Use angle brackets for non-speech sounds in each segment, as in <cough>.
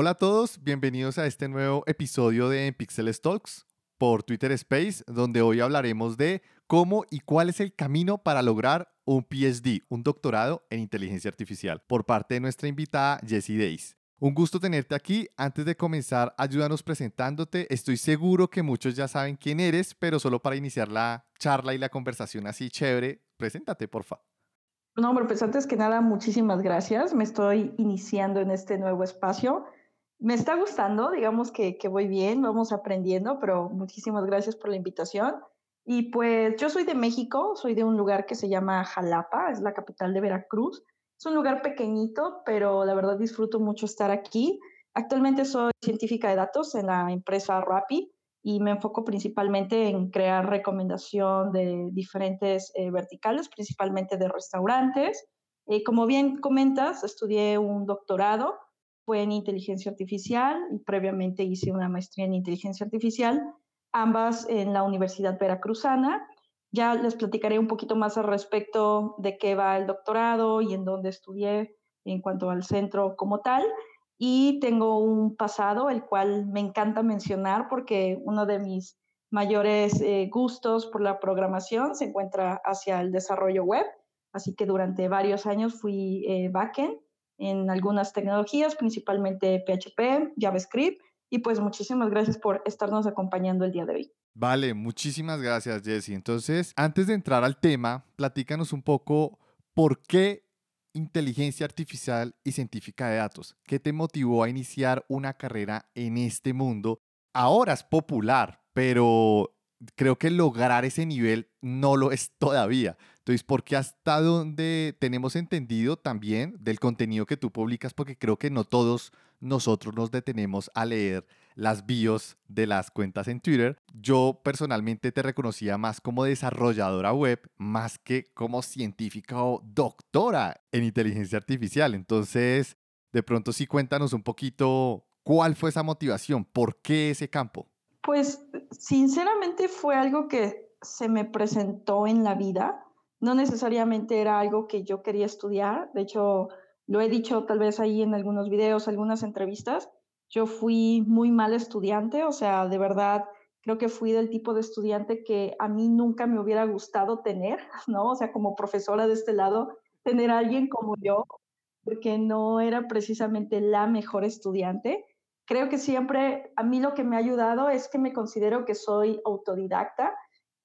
Hola a todos, bienvenidos a este nuevo episodio de Pixel Talks por Twitter Space, donde hoy hablaremos de cómo y cuál es el camino para lograr un PhD, un doctorado en inteligencia artificial, por parte de nuestra invitada Jessie Days. Un gusto tenerte aquí. Antes de comenzar, ayúdanos presentándote. Estoy seguro que muchos ya saben quién eres, pero solo para iniciar la charla y la conversación así chévere, preséntate, porfa. No, pero pues antes que nada, muchísimas gracias. Me estoy iniciando en este nuevo espacio. Me está gustando, digamos que, que voy bien, vamos aprendiendo, pero muchísimas gracias por la invitación. Y pues yo soy de México, soy de un lugar que se llama Jalapa, es la capital de Veracruz. Es un lugar pequeñito, pero la verdad disfruto mucho estar aquí. Actualmente soy científica de datos en la empresa Rappi y me enfoco principalmente en crear recomendación de diferentes eh, verticales, principalmente de restaurantes. Eh, como bien comentas, estudié un doctorado, fue en inteligencia artificial y previamente hice una maestría en inteligencia artificial, ambas en la Universidad Veracruzana ya les platicaré un poquito más al respecto de qué va el doctorado y en dónde estudié en cuanto al centro como tal. Y tengo un pasado, el cual me encanta mencionar porque uno de mis mayores eh, gustos por la programación se encuentra hacia el desarrollo web. Así que durante varios años fui eh, backend en algunas tecnologías, principalmente PHP, JavaScript. Y pues muchísimas gracias por estarnos acompañando el día de hoy. Vale, muchísimas gracias, Jesse. Entonces, antes de entrar al tema, platícanos un poco por qué inteligencia artificial y científica de datos. ¿Qué te motivó a iniciar una carrera en este mundo? Ahora es popular, pero creo que lograr ese nivel no lo es todavía. Entonces, ¿por qué hasta donde tenemos entendido también del contenido que tú publicas? Porque creo que no todos nosotros nos detenemos a leer las bios de las cuentas en Twitter. Yo personalmente te reconocía más como desarrolladora web, más que como científica o doctora en inteligencia artificial. Entonces, de pronto sí cuéntanos un poquito cuál fue esa motivación, por qué ese campo. Pues sinceramente fue algo que se me presentó en la vida. No necesariamente era algo que yo quería estudiar. De hecho, lo he dicho tal vez ahí en algunos videos, algunas entrevistas, yo fui muy mal estudiante, o sea, de verdad, creo que fui del tipo de estudiante que a mí nunca me hubiera gustado tener, <laughs> ¿no? O sea, como profesora de este lado, tener a alguien como yo, porque no era precisamente la mejor estudiante. Creo que siempre a mí lo que me ha ayudado es que me considero que soy autodidacta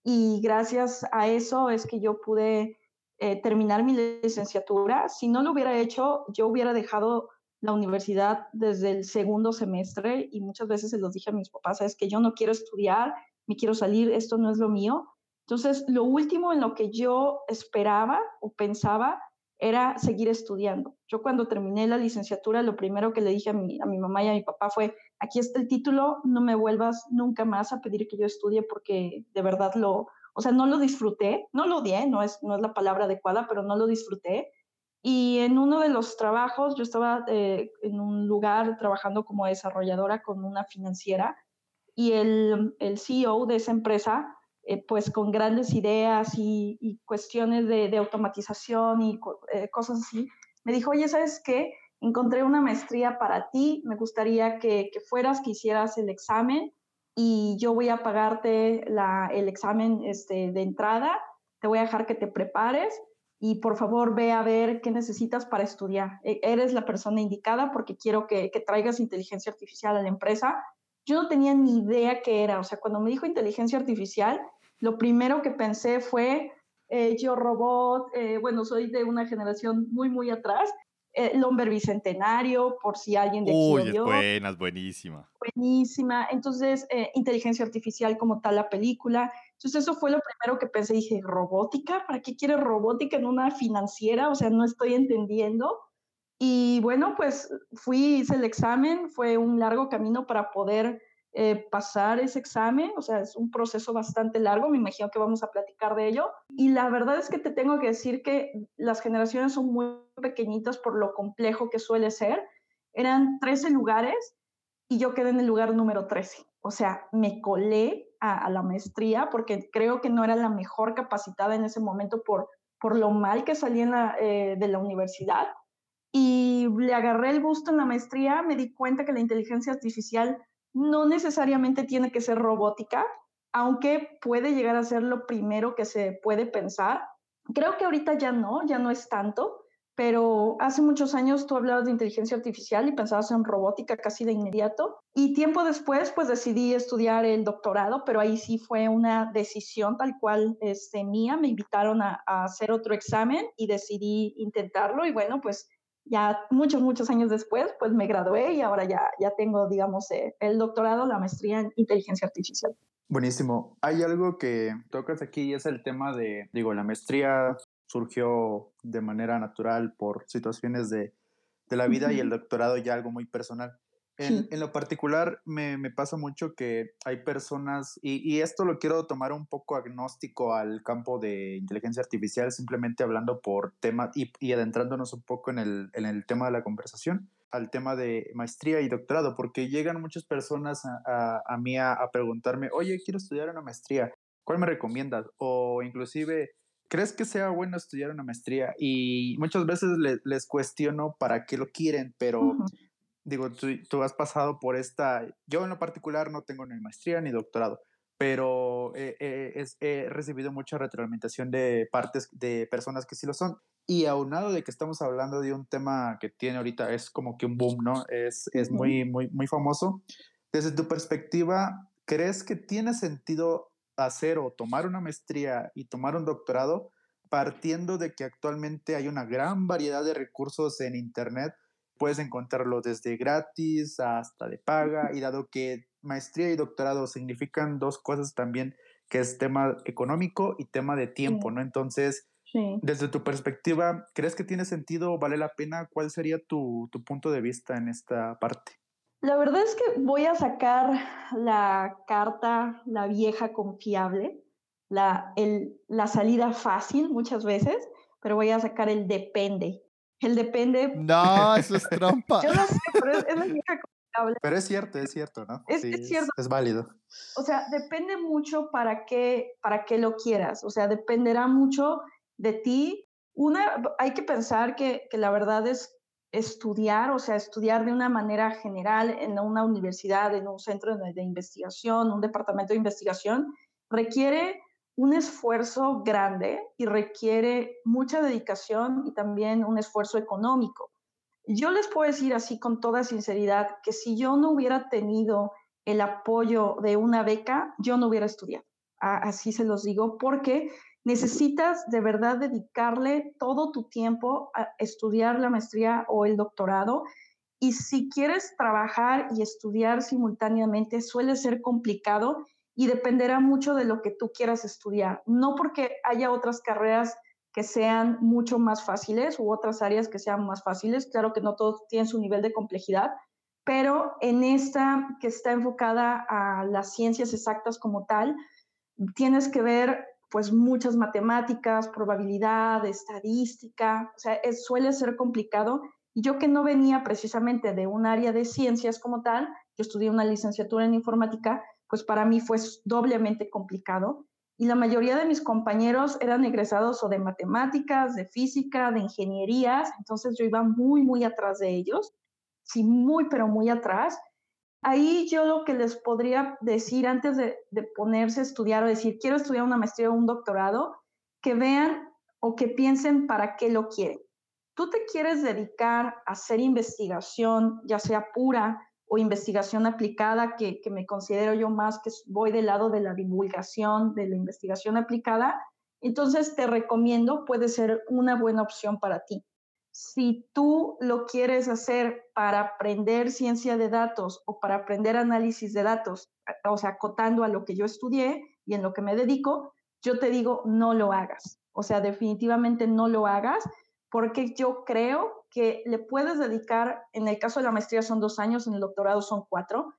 y gracias a eso es que yo pude eh, terminar mi licenciatura. Si no lo hubiera hecho, yo hubiera dejado la universidad desde el segundo semestre y muchas veces se los dije a mis papás, es que yo no quiero estudiar, me quiero salir, esto no es lo mío. Entonces, lo último en lo que yo esperaba o pensaba era seguir estudiando. Yo cuando terminé la licenciatura, lo primero que le dije a mi, a mi mamá y a mi papá fue, aquí está el título, no me vuelvas nunca más a pedir que yo estudie porque de verdad lo, o sea, no lo disfruté, no lo odié, no es, no es la palabra adecuada, pero no lo disfruté. Y en uno de los trabajos, yo estaba eh, en un lugar trabajando como desarrolladora con una financiera y el, el CEO de esa empresa, eh, pues con grandes ideas y, y cuestiones de, de, automatización y eh, cosas así, me dijo, oye, ¿sabes qué? Encontré una maestría para ti, me gustaría que, fueras, que hicieras el examen y yo voy a pagarte el examen este, de entrada, te voy a dejar que te prepares y por favor ve a ver qué necesitas para estudiar. E, eres la persona indicada porque quiero que, que traigas inteligencia artificial a la empresa. Yo no tenía ni idea qué era, o sea, cuando me dijo inteligencia artificial, lo primero que pensé fue eh, yo robot, eh, bueno, soy de una generación muy, muy atrás, el hombre bicentenario, por si alguien de aquí Uy, es buena, es buenísima. Buenísima. Entonces, eh, inteligencia artificial como tal la película. Entonces, eso fue lo primero que pensé. Dije, ¿robótica? ¿Para qué quiere robótica en una financiera? O sea, no estoy entendiendo. Y bueno, pues fui, hice el examen. Fue un largo camino para poder eh, pasar ese examen, o sea, es un proceso bastante largo, me imagino que vamos a platicar de ello. Y la verdad es que te tengo que decir que las generaciones son muy pequeñitas por lo complejo que suele ser. Eran 13 lugares y yo quedé en el lugar número 13. O sea, me colé a, la maestría porque creo que no era la mejor capacitada en ese momento por, por lo mal que salí en la, eh, de la universidad. y le agarré el gusto en la maestría, me di cuenta que la inteligencia artificial no necesariamente tiene que ser robótica, aunque puede llegar a ser lo primero que se puede pensar. Creo que ahorita ya no, ya no es tanto, pero hace muchos años tú hablabas de inteligencia artificial y pensabas en robótica casi de inmediato. Y tiempo después, pues decidí estudiar el doctorado, pero ahí sí fue una decisión tal cual este, mía. Me invitaron a, a hacer otro examen y decidí intentarlo. Y bueno, pues ya muchos, muchos años después, pues me gradué y ahora ya, ya tengo, digamos, eh, el doctorado, la maestría en inteligencia artificial. Buenísimo. Hay algo que tocas aquí y es el tema de, digo, la maestría surgió de manera natural por situaciones de, de la vida y el doctorado ya algo muy personal. En, en lo particular, me, me, pasa mucho que hay personas, y, y, esto lo quiero tomar un poco agnóstico al campo de inteligencia artificial, simplemente hablando por tema y, y adentrándonos un poco en el, en el, tema de la conversación, al tema de maestría y doctorado, porque llegan muchas personas a, a, a mí a, a preguntarme, oye, quiero estudiar una maestría, ¿cuál me recomiendas? O inclusive, ¿crees que sea bueno estudiar una maestría? Y muchas veces les, les cuestiono para qué lo quieren, pero... Uh -huh digo, tú, tú, has pasado por esta, yo en lo particular no tengo ni maestría ni doctorado, pero eh, eh, es, he recibido mucha retroalimentación de partes de personas que sí lo son. Y aunado de que estamos hablando de un tema que tiene ahorita, es como que un boom, ¿no? Es, es muy, muy, muy famoso. Desde tu perspectiva, ¿crees que tiene sentido hacer o tomar una maestría y tomar un doctorado partiendo de que actualmente hay una gran variedad de recursos en Internet puedes encontrarlo desde gratis hasta de paga y dado que maestría y doctorado significan dos cosas también, que es tema económico y tema de tiempo, sí. ¿no? Entonces, sí. desde tu perspectiva, ¿crees que tiene sentido, vale la pena? ¿Cuál sería tu, tu punto de vista en esta parte? La verdad es que voy a sacar la carta, la vieja confiable, la, el, la salida fácil muchas veces, pero voy a sacar el depende. El depende. <laughs> No, eso es trampa. Yo no sé, pero es, es la vieja confiable. Pero es cierto, es cierto, ¿no? Es, sí, es cierto. Es, es, válido. O sea, depende mucho para qué, para qué lo quieras. O sea, dependerá mucho de ti. Una, hay que pensar que, que la verdad es estudiar, o sea, estudiar de una manera general en una universidad, en un centro de, de investigación, un departamento de investigación, requiere un esfuerzo grande y requiere mucha dedicación y también un esfuerzo económico. Yo les puedo decir así con toda sinceridad que si yo no hubiera tenido el apoyo de una beca, yo no hubiera estudiado. Así se los digo, porque necesitas de verdad dedicarle todo tu tiempo a estudiar la maestría o el doctorado. Y si quieres trabajar y estudiar simultáneamente, suele ser complicado y dependerá mucho de lo que tú quieras estudiar. No porque haya otras carreras que sean mucho más fáciles u otras áreas que sean más fáciles, claro que no todos tienen su nivel de complejidad, pero en esta que está enfocada a las ciencias exactas como tal, tienes que ver pues muchas matemáticas, probabilidad, estadística, o sea, suele ser complicado. Y yo que no venía precisamente de un área de ciencias como tal, yo estudié una licenciatura en informática, pues para mí fue doblemente complicado. Y la mayoría de mis compañeros eran egresados o de matemáticas, de física, de ingenierías, entonces yo iba muy, muy atrás de ellos, sí, muy, pero muy atrás. Ahí yo lo que les podría decir antes de, de ponerse a estudiar o decir, quiero estudiar una maestría o un doctorado, que vean o que piensen para qué lo quieren. Tú te quieres dedicar a hacer investigación, ya sea pura, o investigación aplicada, que, que, me considero yo más que voy del lado de la divulgación, de la investigación aplicada, entonces te recomiendo, puede ser una buena opción para ti. Si tú lo quieres hacer para aprender ciencia de datos o para aprender análisis de datos, o sea, acotando a lo que yo estudié y en lo que me dedico, yo te digo, no lo hagas. O sea, definitivamente no lo hagas porque yo creo que le puedes dedicar, en el caso de la maestría son dos años, en el doctorado son cuatro,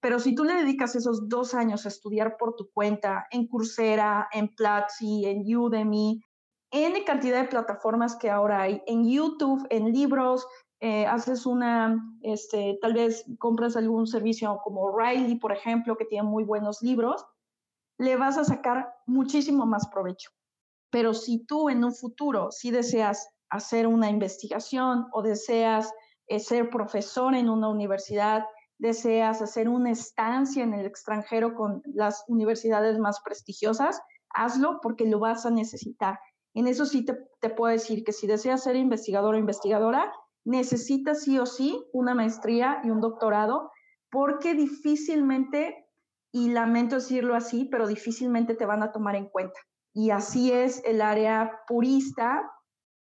pero si tú le dedicas esos dos años a estudiar por tu cuenta, en Coursera, en Platzi, en Udemy, en cantidad de plataformas que ahora hay, en YouTube, en libros, eh, haces una, este, tal vez compras algún servicio como Riley, por ejemplo, que tiene muy buenos libros, le vas a sacar muchísimo más provecho. Pero si tú en un futuro, si deseas hacer una investigación o deseas eh, ser profesor en una universidad, deseas hacer una estancia en el extranjero con las universidades más prestigiosas, hazlo porque lo vas a necesitar. En eso sí te, te puedo decir que si deseas ser investigador o investigadora, necesitas sí o sí una maestría y un doctorado porque difícilmente, y lamento decirlo así, pero difícilmente te van a tomar en cuenta. Y así es el área purista,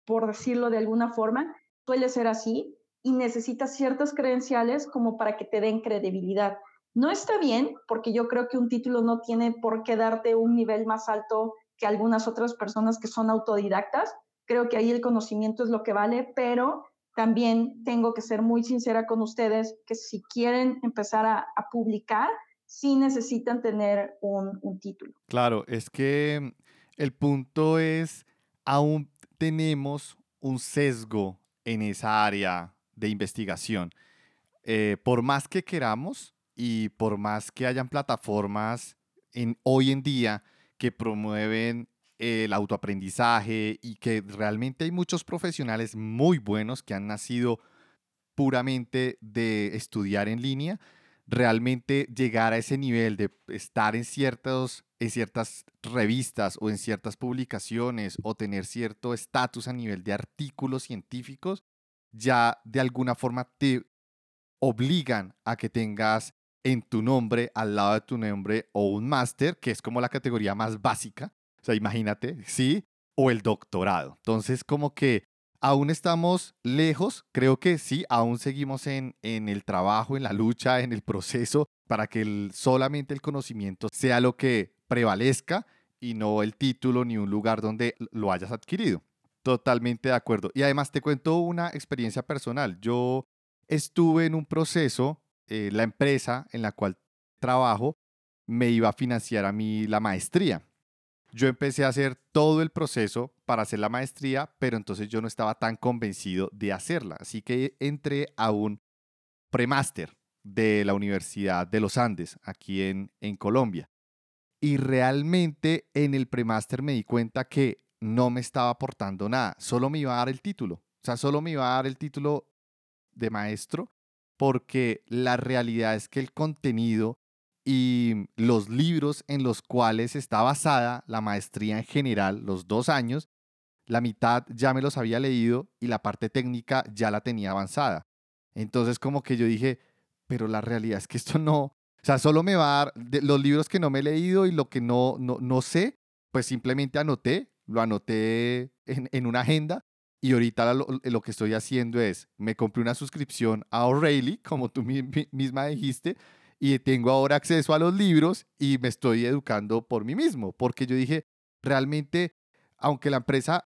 por decirlo de alguna forma, suele ser así y necesitas ciertas credenciales como para que te den credibilidad. No está bien, porque yo creo que un título no tiene por qué darte un nivel más alto que algunas otras personas que son autodidactas. Creo que ahí el conocimiento es lo que vale, pero también tengo que ser muy sincera con ustedes que si quieren empezar a, publicar, sí necesitan tener un, un título. Claro, es que el punto es, aún tenemos un sesgo en esa área de investigación. Eh, por más que queramos y por más que hayan plataformas en, hoy en día que promueven el autoaprendizaje y que realmente hay muchos profesionales muy buenos que han nacido puramente de estudiar en línea, realmente llegar a ese nivel de estar en, ciertos, ciertas revistas o en ciertas publicaciones o tener cierto estatus a nivel de artículos científicos, ya de alguna forma te obligan a que tengas en tu nombre, al lado de tu nombre, o un máster, que es como la categoría más básica. O sea, imagínate, ¿sí? O el doctorado. Entonces, como que aún estamos lejos, creo que sí, aún seguimos en, en el trabajo, en la lucha, en el proceso, para que solamente el conocimiento sea lo que prevalezca y no el título ni un lugar donde lo hayas adquirido. Totalmente de acuerdo. Y además te cuento una experiencia personal. Yo estuve en un proceso, eh, la empresa en la cual trabajo me iba a financiar a mí la maestría. Yo empecé a hacer todo el proceso para hacer la maestría, pero entonces yo no estaba tan convencido de hacerla. Así que entré a un premáster de la Universidad de los Andes, aquí en, Colombia. Y realmente en el premáster me di cuenta que no me estaba aportando nada, solo me iba a dar el título. O sea, solo me iba a dar el título de maestro porque la realidad es que el contenido y los libros en los cuales está basada la maestría en general, los dos años, la mitad ya me los había leído y la parte técnica ya la tenía avanzada. Entonces como que yo dije, pero la realidad es que esto no, o sea, solo me va a dar los libros que no me he leído y lo que no, no, no sé, pues simplemente anoté lo anoté en, una agenda y ahorita lo, que estoy haciendo es, me compré una suscripción a O'Reilly, como tú misma dijiste, y tengo ahora acceso a los libros y me estoy educando por mí mismo, porque yo dije, realmente, aunque la empresa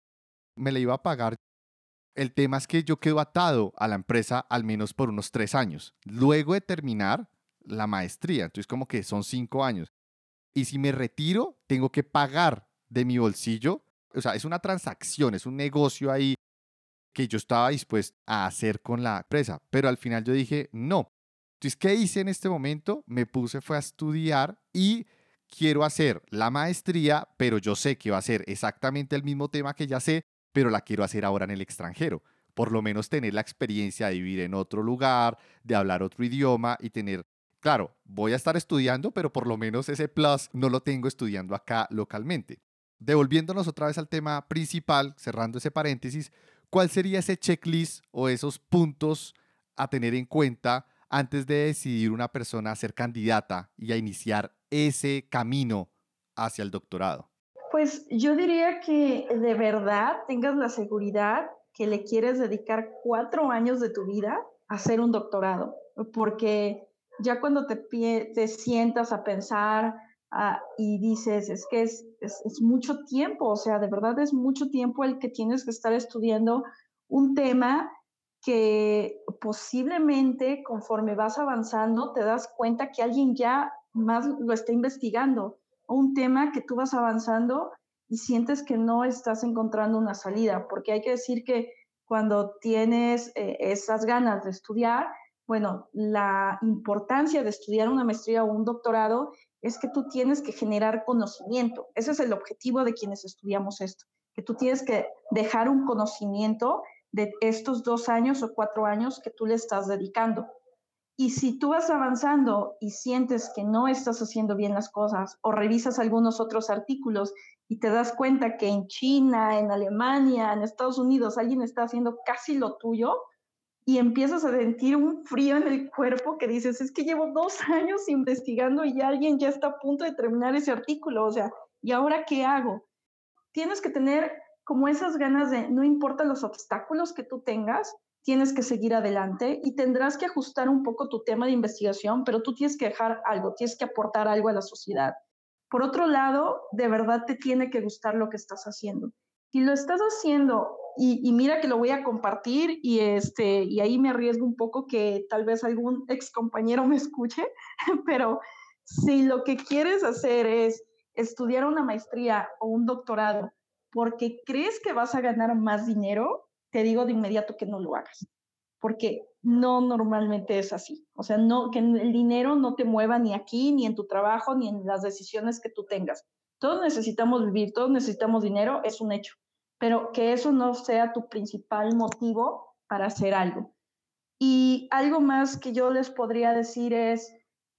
me la iba a pagar, el tema es que yo quedo atado a la empresa al menos por unos tres años, luego de terminar la maestría, entonces como que son cinco años. Y si me retiro, tengo que pagar de mi bolsillo. O sea, es una transacción, es un negocio ahí que yo estaba dispuesto a hacer con la empresa. Pero al final yo dije, no. Entonces, ¿qué hice en este momento? Me puse, fue a estudiar y quiero hacer la maestría, pero yo sé que va a ser exactamente el mismo tema que ya sé, pero la quiero hacer ahora en el extranjero. Por lo menos tener la experiencia de vivir en otro lugar, de hablar otro idioma y tener Claro, voy a estar estudiando, pero por lo menos ese plus no lo tengo estudiando acá localmente. Devolviéndonos otra vez al tema principal, cerrando ese paréntesis, ¿cuál sería ese checklist o esos puntos a tener en cuenta antes de decidir una persona a ser candidata y a iniciar ese camino hacia el doctorado? Pues yo diría que de verdad tengas la seguridad que le quieres dedicar cuatro años de tu vida a hacer un doctorado, porque ya cuando te, te sientas a pensar Ah, y dices, es que es, es, mucho tiempo, o sea, de verdad es mucho tiempo el que tienes que estar estudiando un tema que posiblemente conforme vas avanzando te das cuenta que alguien ya más lo está investigando, o un tema que tú vas avanzando y sientes que no estás encontrando una salida, porque hay que decir que cuando tienes eh, esas ganas de estudiar, bueno, la importancia de estudiar una maestría o un doctorado es que tú tienes que generar conocimiento. Ese es el objetivo de quienes estudiamos esto, que tú tienes que dejar un conocimiento de estos dos años o cuatro años que tú le estás dedicando. Y si tú vas avanzando y sientes que no estás haciendo bien las cosas o revisas algunos otros artículos y te das cuenta que en China, en Alemania, en Estados Unidos alguien está haciendo casi lo tuyo y empiezas a sentir un frío en el cuerpo que dices, es que llevo dos <laughs> años investigando y alguien ya está a punto de terminar ese artículo, o sea, ¿y ahora qué hago? Tienes que tener como esas ganas de, no importa los obstáculos que tú tengas, tienes que seguir adelante y tendrás que ajustar un poco tu tema de investigación, pero tú tienes que dejar algo, tienes que aportar algo a la sociedad. Por otro lado, de verdad te tiene que gustar lo que estás haciendo. Si lo estás haciendo y, mira que lo voy a compartir y, este, y ahí me arriesgo un poco que tal vez algún ex compañero me escuche, <laughs> pero si lo que quieres hacer es estudiar una maestría o un doctorado porque crees que vas a ganar más dinero, te digo de inmediato que no lo hagas, porque no normalmente es así. O sea, no, que el dinero no te mueva ni aquí, ni en tu trabajo, ni en las decisiones que tú tengas. Todos necesitamos vivir, todos necesitamos dinero, es un hecho, pero que eso no sea tu principal motivo para hacer algo. Y algo más que yo les podría decir es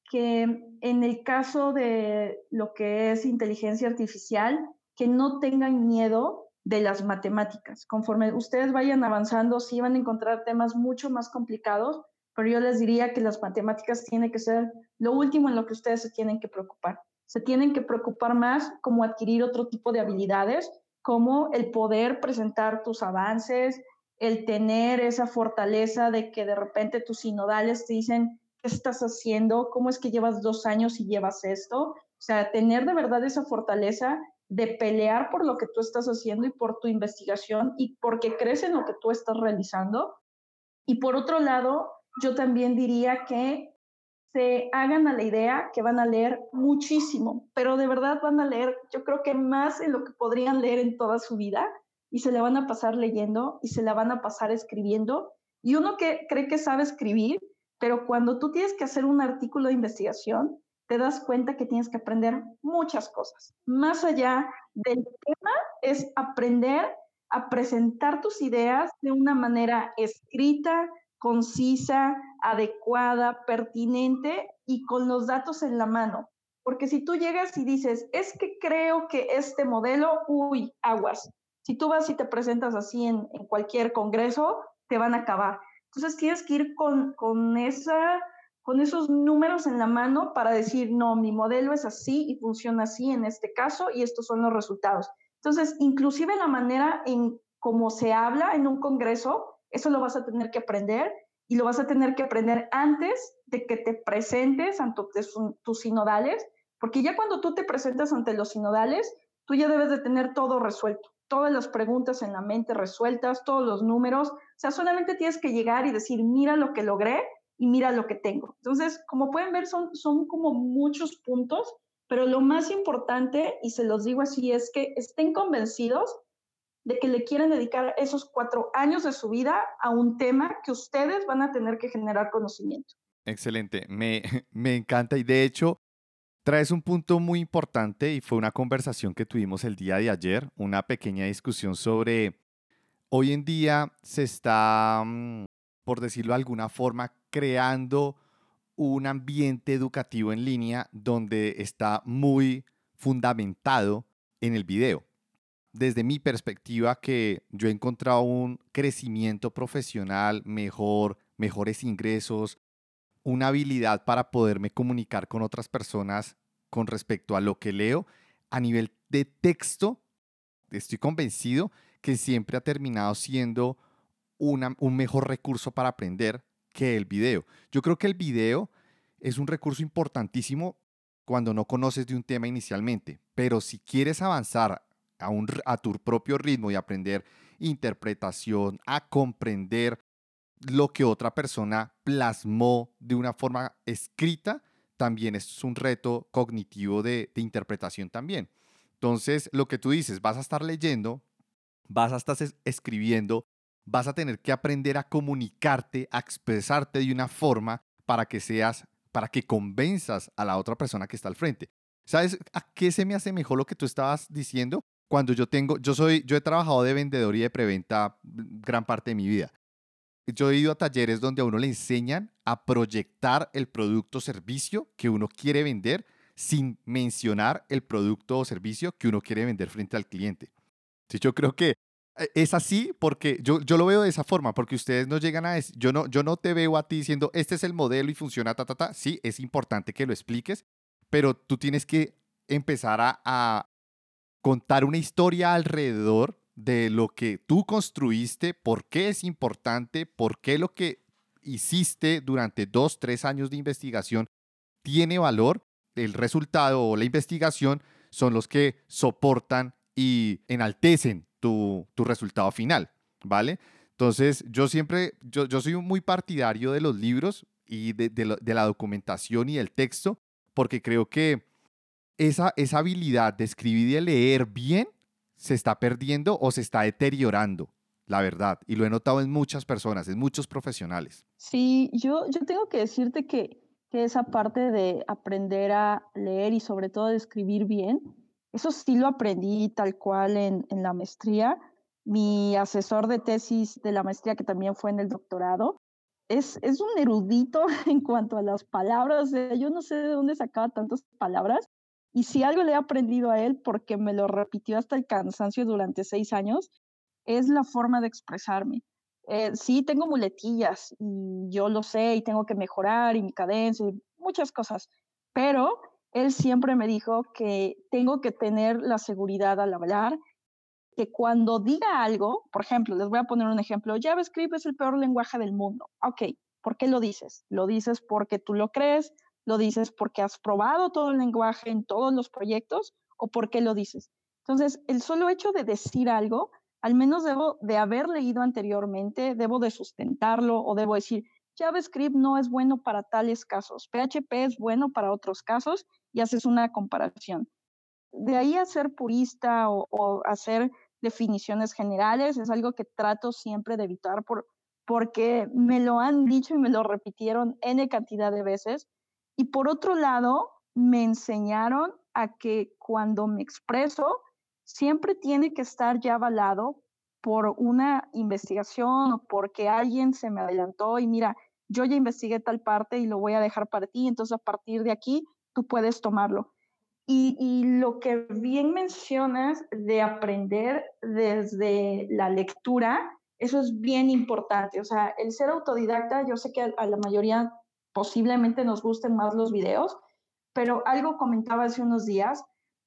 que en el caso de lo que es inteligencia artificial, que no tengan miedo de las matemáticas. Conforme ustedes vayan avanzando, sí van a encontrar temas mucho más complicados, pero yo les diría que las matemáticas tienen que ser lo último en lo que ustedes se tienen que preocupar. Se tienen que preocupar más como adquirir otro tipo de habilidades, como el poder presentar tus avances, el tener esa fortaleza de que de repente tus sinodales te dicen, ¿qué estás haciendo? ¿Cómo es que llevas dos años y llevas esto? O sea, tener de verdad esa fortaleza de pelear por lo que tú estás haciendo y por tu investigación y porque crees en lo que tú estás realizando. Y por otro lado, yo también diría que se hagan a la idea que van a leer muchísimo, pero de verdad van a leer, yo creo que más de lo que podrían leer en toda su vida y se la van a pasar leyendo y se la van a pasar escribiendo. Y uno que cree que sabe escribir, pero cuando tú tienes que hacer un artículo de investigación, te das cuenta que tienes que aprender muchas cosas. Más allá del tema es aprender a presentar tus ideas de una manera escrita, concisa, adecuada, pertinente y con los datos en la mano. Porque si tú llegas y dices, es que creo que este modelo, uy, aguas. Si tú vas y te presentas así en, cualquier congreso, te van a acabar. Entonces tienes que ir con, con esa con esos números en la mano para decir, no, mi modelo es así y funciona así en este caso y estos son los resultados. Entonces, inclusive la manera en cómo se habla en un congreso, eso lo vas a tener que aprender y lo vas a tener que aprender antes de que te presentes ante tus sinodales, porque ya cuando tú te presentas ante los sinodales, tú ya debes de tener todo resuelto, todas las preguntas en la mente resueltas, todos los números, o sea, solamente tienes que llegar y decir, mira lo que logré y mira lo que tengo. Entonces, como pueden ver, son, son como muchos puntos, pero lo más importante, y se los digo así, es que estén convencidos de que le quieren dedicar esos cuatro años de su vida a un tema que ustedes van a tener que generar conocimiento. Excelente, me, <laughs> me encanta y de hecho traes un punto muy importante y fue una conversación que tuvimos el día de ayer, una pequeña discusión sobre hoy en día se está, mm, por decirlo de alguna forma, creando un ambiente educativo en línea donde está muy fundamentado en el video. Desde mi perspectiva que yo he encontrado un crecimiento profesional mejor, mejores ingresos, una habilidad para poderme comunicar con otras personas con respecto a lo que leo a nivel de texto, estoy convencido que siempre ha terminado siendo un mejor recurso para aprender que el video. Yo creo que el video es un recurso importantísimo cuando no conoces de un tema inicialmente, pero si quieres avanzar a, un, a tu propio ritmo y aprender interpretación, a comprender lo que otra persona plasmó de una forma escrita, también es un reto cognitivo de, de interpretación también. Entonces, lo que tú dices, vas a estar leyendo, vas a estar escribiendo, vas a tener que aprender a comunicarte, a expresarte de una forma para que seas, para que convenzas a la otra persona que está al frente. ¿Sabes a qué se me asemejó lo que tú estabas diciendo? cuando yo tengo, yo soy, yo he trabajado de vendedor y de preventa gran parte de mi vida. Yo he ido a talleres donde a uno le enseñan a proyectar el producto o servicio que uno quiere vender sin mencionar el producto o servicio que uno quiere vender frente al cliente. Sí, yo creo que es así porque yo, yo lo veo de esa forma, porque ustedes no llegan a yo no, yo no te veo a ti diciendo, este es el modelo y funciona, ta, ta, ta. Sí, es importante que lo expliques, pero tú tienes que empezar a, a contar una historia alrededor de lo que tú construiste, por qué es importante, por qué lo que hiciste durante dos, tres años de investigación tiene valor, el resultado o la investigación son los que soportan y enaltecen tu, resultado final, ¿vale? Entonces, yo siempre, yo, yo soy muy partidario de los libros y de la documentación y del texto, porque creo que esa, esa habilidad de escribir y de leer bien se está perdiendo o se está deteriorando, la verdad. Y lo he notado en muchas personas, en muchos profesionales. Sí, yo, yo tengo que decirte que, que esa parte de aprender a leer y sobre todo de escribir bien, eso sí lo aprendí tal cual en, la maestría. Mi asesor de tesis de la maestría, que también fue en el doctorado, es, es un erudito <laughs> en cuanto a las palabras. yo no sé de dónde sacaba tantas palabras, y si algo le he aprendido a él, porque me lo repitió hasta el cansancio durante seis años, es la forma de expresarme. Eh, sí, tengo muletillas y yo lo sé y tengo que mejorar y mi cadencia y muchas cosas, pero él siempre me dijo que tengo que tener la seguridad al hablar, que cuando diga algo, por ejemplo, les voy a poner un ejemplo, JavaScript es el peor lenguaje del mundo. Ok, ¿por qué lo dices? ¿Lo dices porque tú lo crees? ¿Lo dices porque has probado todo el lenguaje en todos los proyectos o por qué lo dices? Entonces, el solo hecho de decir algo, al menos debo de haber leído anteriormente, debo de sustentarlo o debo decir, JavaScript no es bueno para tales casos, PHP es bueno para otros casos y haces una comparación. De ahí a ser purista o, o hacer definiciones generales es algo que trato siempre de evitar por, porque me lo han dicho y me lo repitieron n cantidad de veces y por otro lado, me enseñaron a que cuando me expreso, siempre tiene que estar ya avalado por una investigación o porque alguien se me adelantó y mira, yo ya investigué tal parte y lo voy a dejar para ti, entonces a partir de aquí tú puedes tomarlo. Y, lo que bien mencionas de aprender desde la lectura, eso es bien importante. O sea, el ser autodidacta, yo sé que a la mayoría posiblemente nos gusten más los videos, pero algo comentaba hace unos días,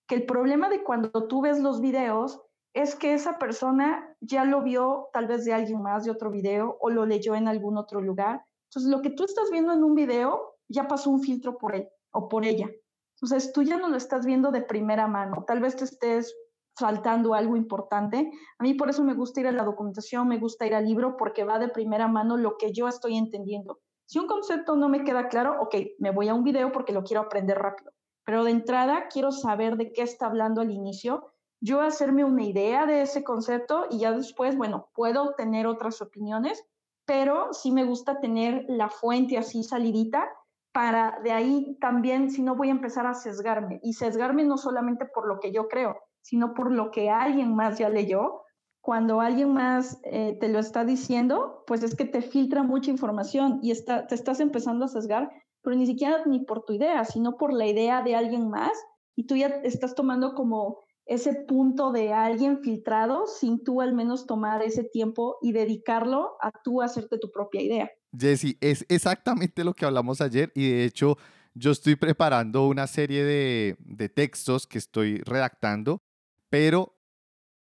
que el problema de cuando tú ves los videos es que esa persona ya lo vio tal vez de alguien más de otro video o lo leyó en algún otro lugar. Entonces, lo que tú estás viendo en un video ya pasó un filtro por él o por ella. Entonces, tú ya no lo estás viendo de primera mano. Tal vez te estés faltando algo importante. A mí por eso me gusta ir a la documentación, me gusta ir al libro porque va de primera mano lo que yo estoy entendiendo. Si un concepto no me queda claro, ok, me voy a un video porque lo quiero aprender rápido. Pero de entrada quiero saber de qué está hablando al inicio, yo hacerme una idea de ese concepto y ya después, bueno, puedo tener otras opiniones, pero sí me gusta tener la fuente así salidita para de ahí también, si no voy a empezar a sesgarme. Y sesgarme no solamente por lo que yo creo, sino por lo que alguien más ya leyó cuando alguien más eh, te lo está diciendo, pues es que te filtra mucha información y está, te estás empezando a sesgar, pero ni siquiera ni por tu idea, sino por la idea de alguien más y tú ya estás tomando como ese punto de alguien filtrado sin tú al menos tomar ese tiempo y dedicarlo a tú hacerte tu propia idea. Jesse, es exactamente lo que hablamos ayer y de hecho yo estoy preparando una serie de, de textos que estoy redactando, pero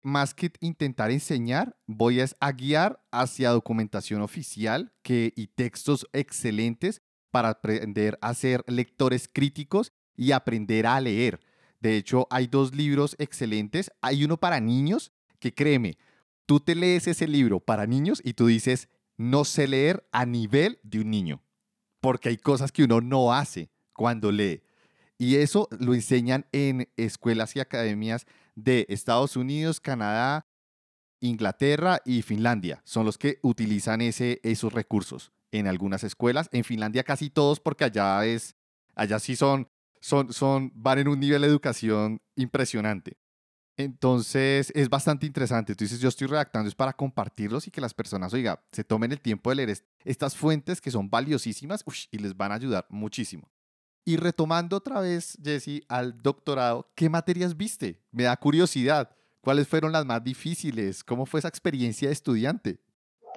más que intentar enseñar, voy a, guiar hacia documentación oficial que, y textos excelentes para aprender a ser lectores críticos y aprender a leer. De hecho, hay dos libros excelentes. Hay uno para niños que créeme, tú te lees ese libro para niños y tú dices, no sé leer a nivel de un niño, porque hay cosas que uno no hace cuando lee. Y eso lo enseñan en escuelas y academias de Estados Unidos, Canadá, Inglaterra y Finlandia. Son los que utilizan ese, esos recursos en algunas escuelas. En Finlandia casi todos porque allá es, allá sí son, son, son, van en un nivel de educación impresionante. Entonces es bastante interesante. Tú dices, yo estoy redactando es para compartirlos y que las personas, oiga, se tomen el tiempo de leer estas fuentes que son valiosísimas y les van a ayudar muchísimo. Y retomando otra vez, Jesse, al doctorado, ¿qué materias viste? Me da curiosidad. ¿Cuáles fueron las más difíciles? ¿Cómo fue esa experiencia de estudiante?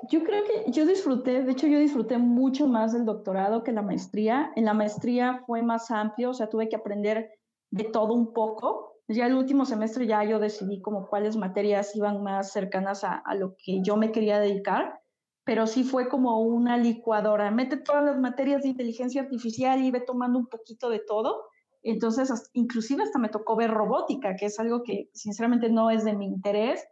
Yo creo que yo disfruté, de hecho yo disfruté mucho más del doctorado que la maestría. En la maestría fue más amplio, o sea, tuve que aprender de todo un poco ya el último semestre ya yo decidí como cuáles materias iban más cercanas a, lo que yo me quería dedicar, pero sí fue como una licuadora. Mete todas las materias de inteligencia artificial y ve tomando un poquito de todo. Entonces, inclusive hasta me tocó ver robótica, que es algo que sinceramente no es de mi interés,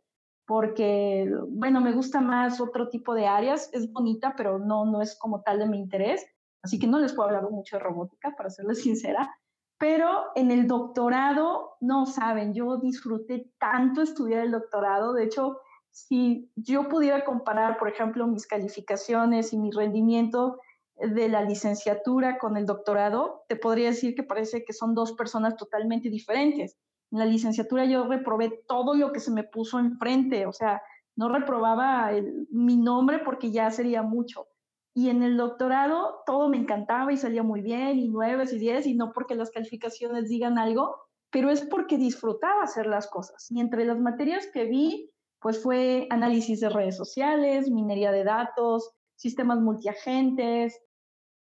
porque, bueno, me gusta más otro tipo de áreas, es bonita, pero no, no es como tal de mi interés. Así que no les puedo hablar mucho de robótica, para serles sincera, pero en el doctorado, no saben, yo disfruté tanto estudiar el doctorado. De hecho, si yo pudiera comparar, por ejemplo, mis calificaciones y mi rendimiento de la licenciatura con el doctorado, te podría decir que parece que son dos personas totalmente diferentes. En la licenciatura yo reprobé todo lo que se me puso enfrente, o sea, no reprobaba mi nombre porque ya sería mucho. Y en el doctorado todo me encantaba y salía muy bien, y nueve y diez, y no porque las calificaciones digan algo, pero es porque disfrutaba hacer las cosas. Y entre las materias que vi, pues fue análisis de redes sociales, minería de datos, sistemas multiagentes,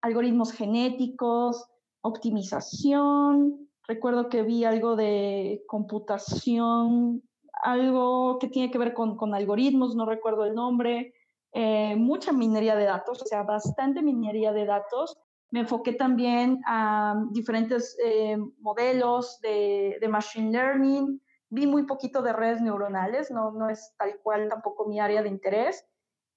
algoritmos genéticos, optimización. Recuerdo que vi algo de computación, algo que tiene que ver con, con algoritmos, no recuerdo el nombre. Eh, mucha minería de datos, o sea, bastante minería de datos. Me enfoqué también a diferentes eh, modelos de, de, machine learning. Vi muy poquito de redes neuronales, no, no es tal cual tampoco mi área de interés.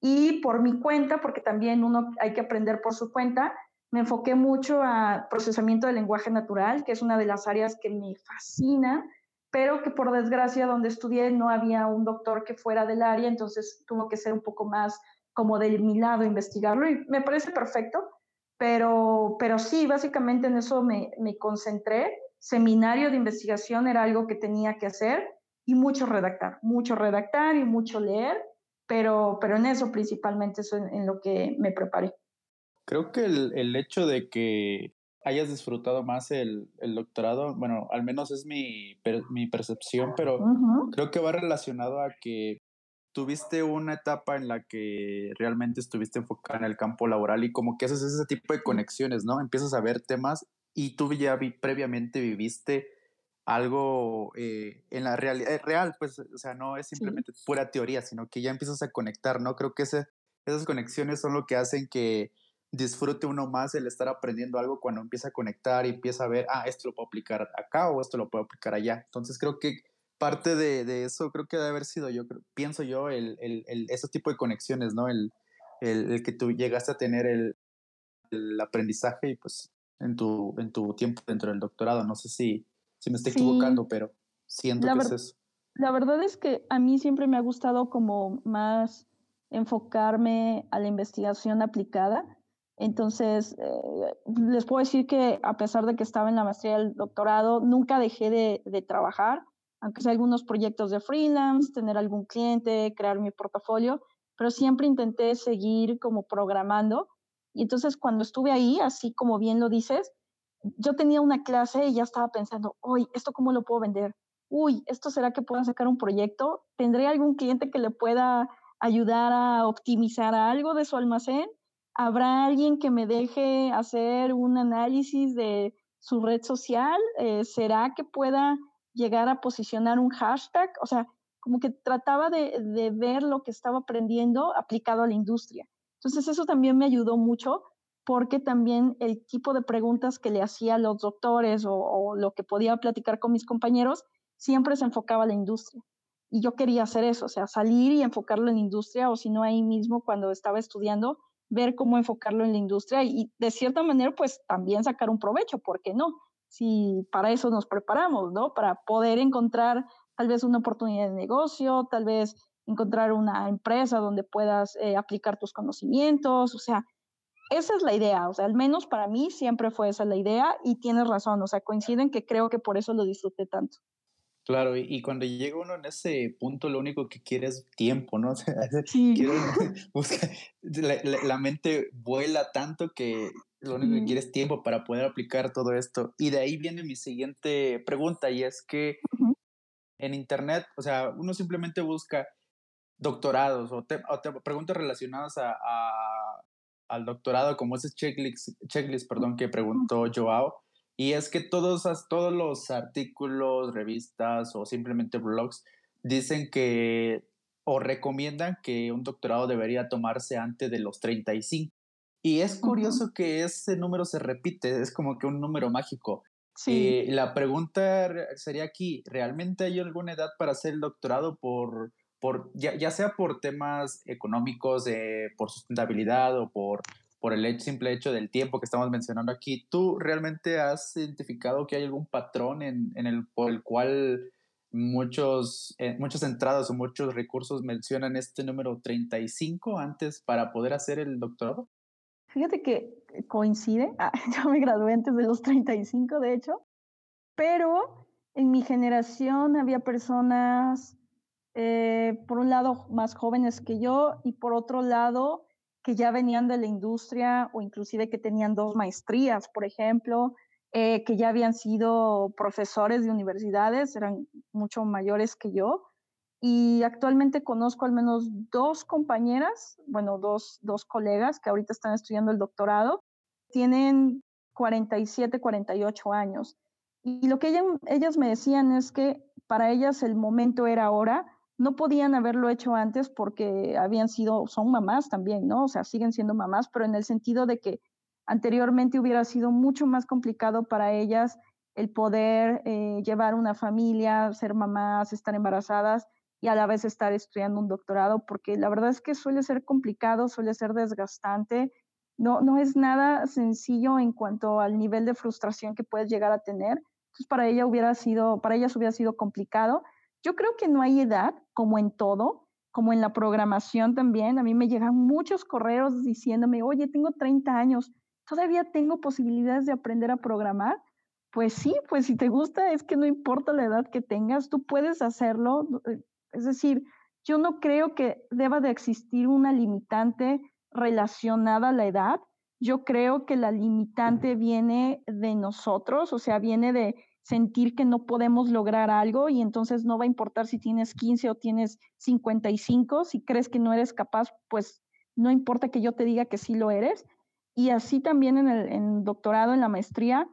Y por mi cuenta, porque también uno hay que aprender por su cuenta, me enfoqué mucho a procesamiento del lenguaje natural, que es una de las áreas que me fascina pero que por desgracia donde estudié no había un doctor que fuera del área, entonces tuvo que ser un poco más como de mi lado investigarlo y me parece perfecto, pero, pero sí, básicamente en eso me, me concentré. Seminario de investigación era algo que tenía que hacer y mucho redactar, mucho redactar y mucho leer, pero, pero en eso principalmente es en, lo que me preparé. Creo que el, el hecho de que hayas disfrutado más el, el doctorado, bueno, al menos es mi, mi percepción, pero creo que va relacionado a que tuviste una etapa en la que realmente estuviste enfocada en el campo laboral y como que haces ese tipo de conexiones, ¿no? Empiezas a ver temas y tú ya vi, previamente viviste algo eh, en la realidad eh, real, pues, o sea, no es simplemente pura teoría, sino que ya empiezas a conectar, ¿no? Creo que ese, esas conexiones son lo que hacen que disfrute uno más el estar aprendiendo algo cuando empieza a conectar y empieza a ver, ah, esto lo puedo aplicar acá o esto lo puedo aplicar allá. Entonces creo que parte de, de eso creo que debe haber sido, yo pienso yo, el, el, el, ese tipo de conexiones, ¿no? El, el, que tú llegaste a tener el, el aprendizaje y pues en tu, en tu tiempo dentro del doctorado. No sé si, si me estoy equivocando, pero siento que es eso. La verdad es que a mí siempre me ha gustado como más enfocarme a la investigación aplicada entonces, eh, les puedo decir que a pesar de que estaba en la maestría y el doctorado, nunca dejé de, trabajar, aunque sea algunos proyectos de freelance, tener algún cliente, crear mi portafolio, pero siempre intenté seguir como programando. Y entonces cuando estuve ahí, así como bien lo dices, yo tenía una clase y ya estaba pensando, uy, ¿esto cómo lo puedo vender? Uy, ¿esto será que pueda sacar un proyecto? ¿Tendré algún cliente que le pueda ayudar a optimizar algo de su almacén? ¿Habrá alguien que me deje hacer un análisis de su red social? Eh, ¿Será que pueda llegar a posicionar un hashtag? O sea, como que trataba de, ver lo que estaba aprendiendo aplicado a la industria. Entonces eso también me ayudó mucho porque también el tipo de preguntas que le hacía a los doctores o, o lo que podía platicar con mis compañeros siempre se enfocaba a la industria. Y yo quería hacer eso, o sea, salir y enfocarlo en la industria o si no ahí mismo cuando estaba estudiando, ver cómo enfocarlo en la industria y de cierta manera pues también sacar un provecho, ¿por qué no? Si para eso nos preparamos, ¿no? Para poder encontrar tal vez una oportunidad de negocio, tal vez encontrar una empresa donde puedas eh, aplicar tus conocimientos, o sea, esa es la idea, o sea, al menos para mí siempre fue esa la idea y tienes razón, o sea, coinciden que creo que por eso lo disfruté tanto. Claro, y, cuando llega uno en ese punto, lo único que quiere es tiempo, ¿no? <laughs> sí. <laughs> <laughs> la, la, mente vuela tanto que lo único que quiere es tiempo para poder aplicar todo esto. Y de ahí viene mi siguiente pregunta, y es que en Internet, o sea, uno simplemente busca doctorados o, preguntas relacionadas a, al doctorado, como ese checklist, checklist perdón, que preguntó Joao. Y es que todos, todos los artículos, revistas o simplemente blogs dicen que o recomiendan que un doctorado debería tomarse antes de los 35. Y es curioso que ese número se repite, es como que un número mágico. Sí. Eh, la pregunta sería aquí, ¿realmente hay alguna edad para hacer el doctorado por, por ya, sea por temas económicos, eh, por sustentabilidad o por, por el simple hecho del tiempo que estamos mencionando aquí? ¿Tú realmente has identificado que hay algún patrón en, en el, por el cual muchos, eh, muchas entradas o muchos recursos mencionan este número 35 antes para poder hacer el doctorado? Fíjate que coincide, ah, <laughs> yo me gradué antes de los 35, de hecho, pero en mi generación había personas, eh, por un lado, más jóvenes que yo y por otro lado, que ya venían de la industria o inclusive que tenían dos maestrías, por ejemplo, eh, que ya habían sido profesores de universidades, eran mucho mayores que yo y actualmente conozco al menos dos compañeras, bueno, dos, dos colegas que ahorita están estudiando el doctorado, tienen 47, 48 años. Y lo que ellas me decían es que para ellas el momento era ahora, no podían haberlo hecho antes porque habían sido, son mamás también, ¿no? O sea, siguen siendo mamás, pero en el sentido de que anteriormente hubiera sido mucho más complicado para ellas el poder eh, llevar una familia, ser mamás, estar embarazadas y a la vez estar estudiando un doctorado, porque la verdad es que suele ser complicado, suele ser desgastante, no, no es nada sencillo en cuanto al nivel de frustración que puedes llegar a tener. Entonces, para ella hubiera sido, para ellas hubiera sido complicado. Yo creo que no hay edad, como en todo, como en la programación también. A mí me llegan muchos correos diciéndome, oye, tengo 30 años, ¿todavía tengo posibilidades de aprender a programar? Pues sí, pues si te gusta, es que no importa la edad que tengas, tú puedes hacerlo. Eh, es decir, yo no creo que deba de existir una limitante relacionada a la edad. Yo creo que la limitante viene de nosotros, o sea, viene de sentir que no podemos lograr algo y entonces no va a importar si tienes 15 o tienes 55, si crees que no eres capaz, pues no importa que yo te diga que sí lo eres. Y así también en el doctorado, en la maestría,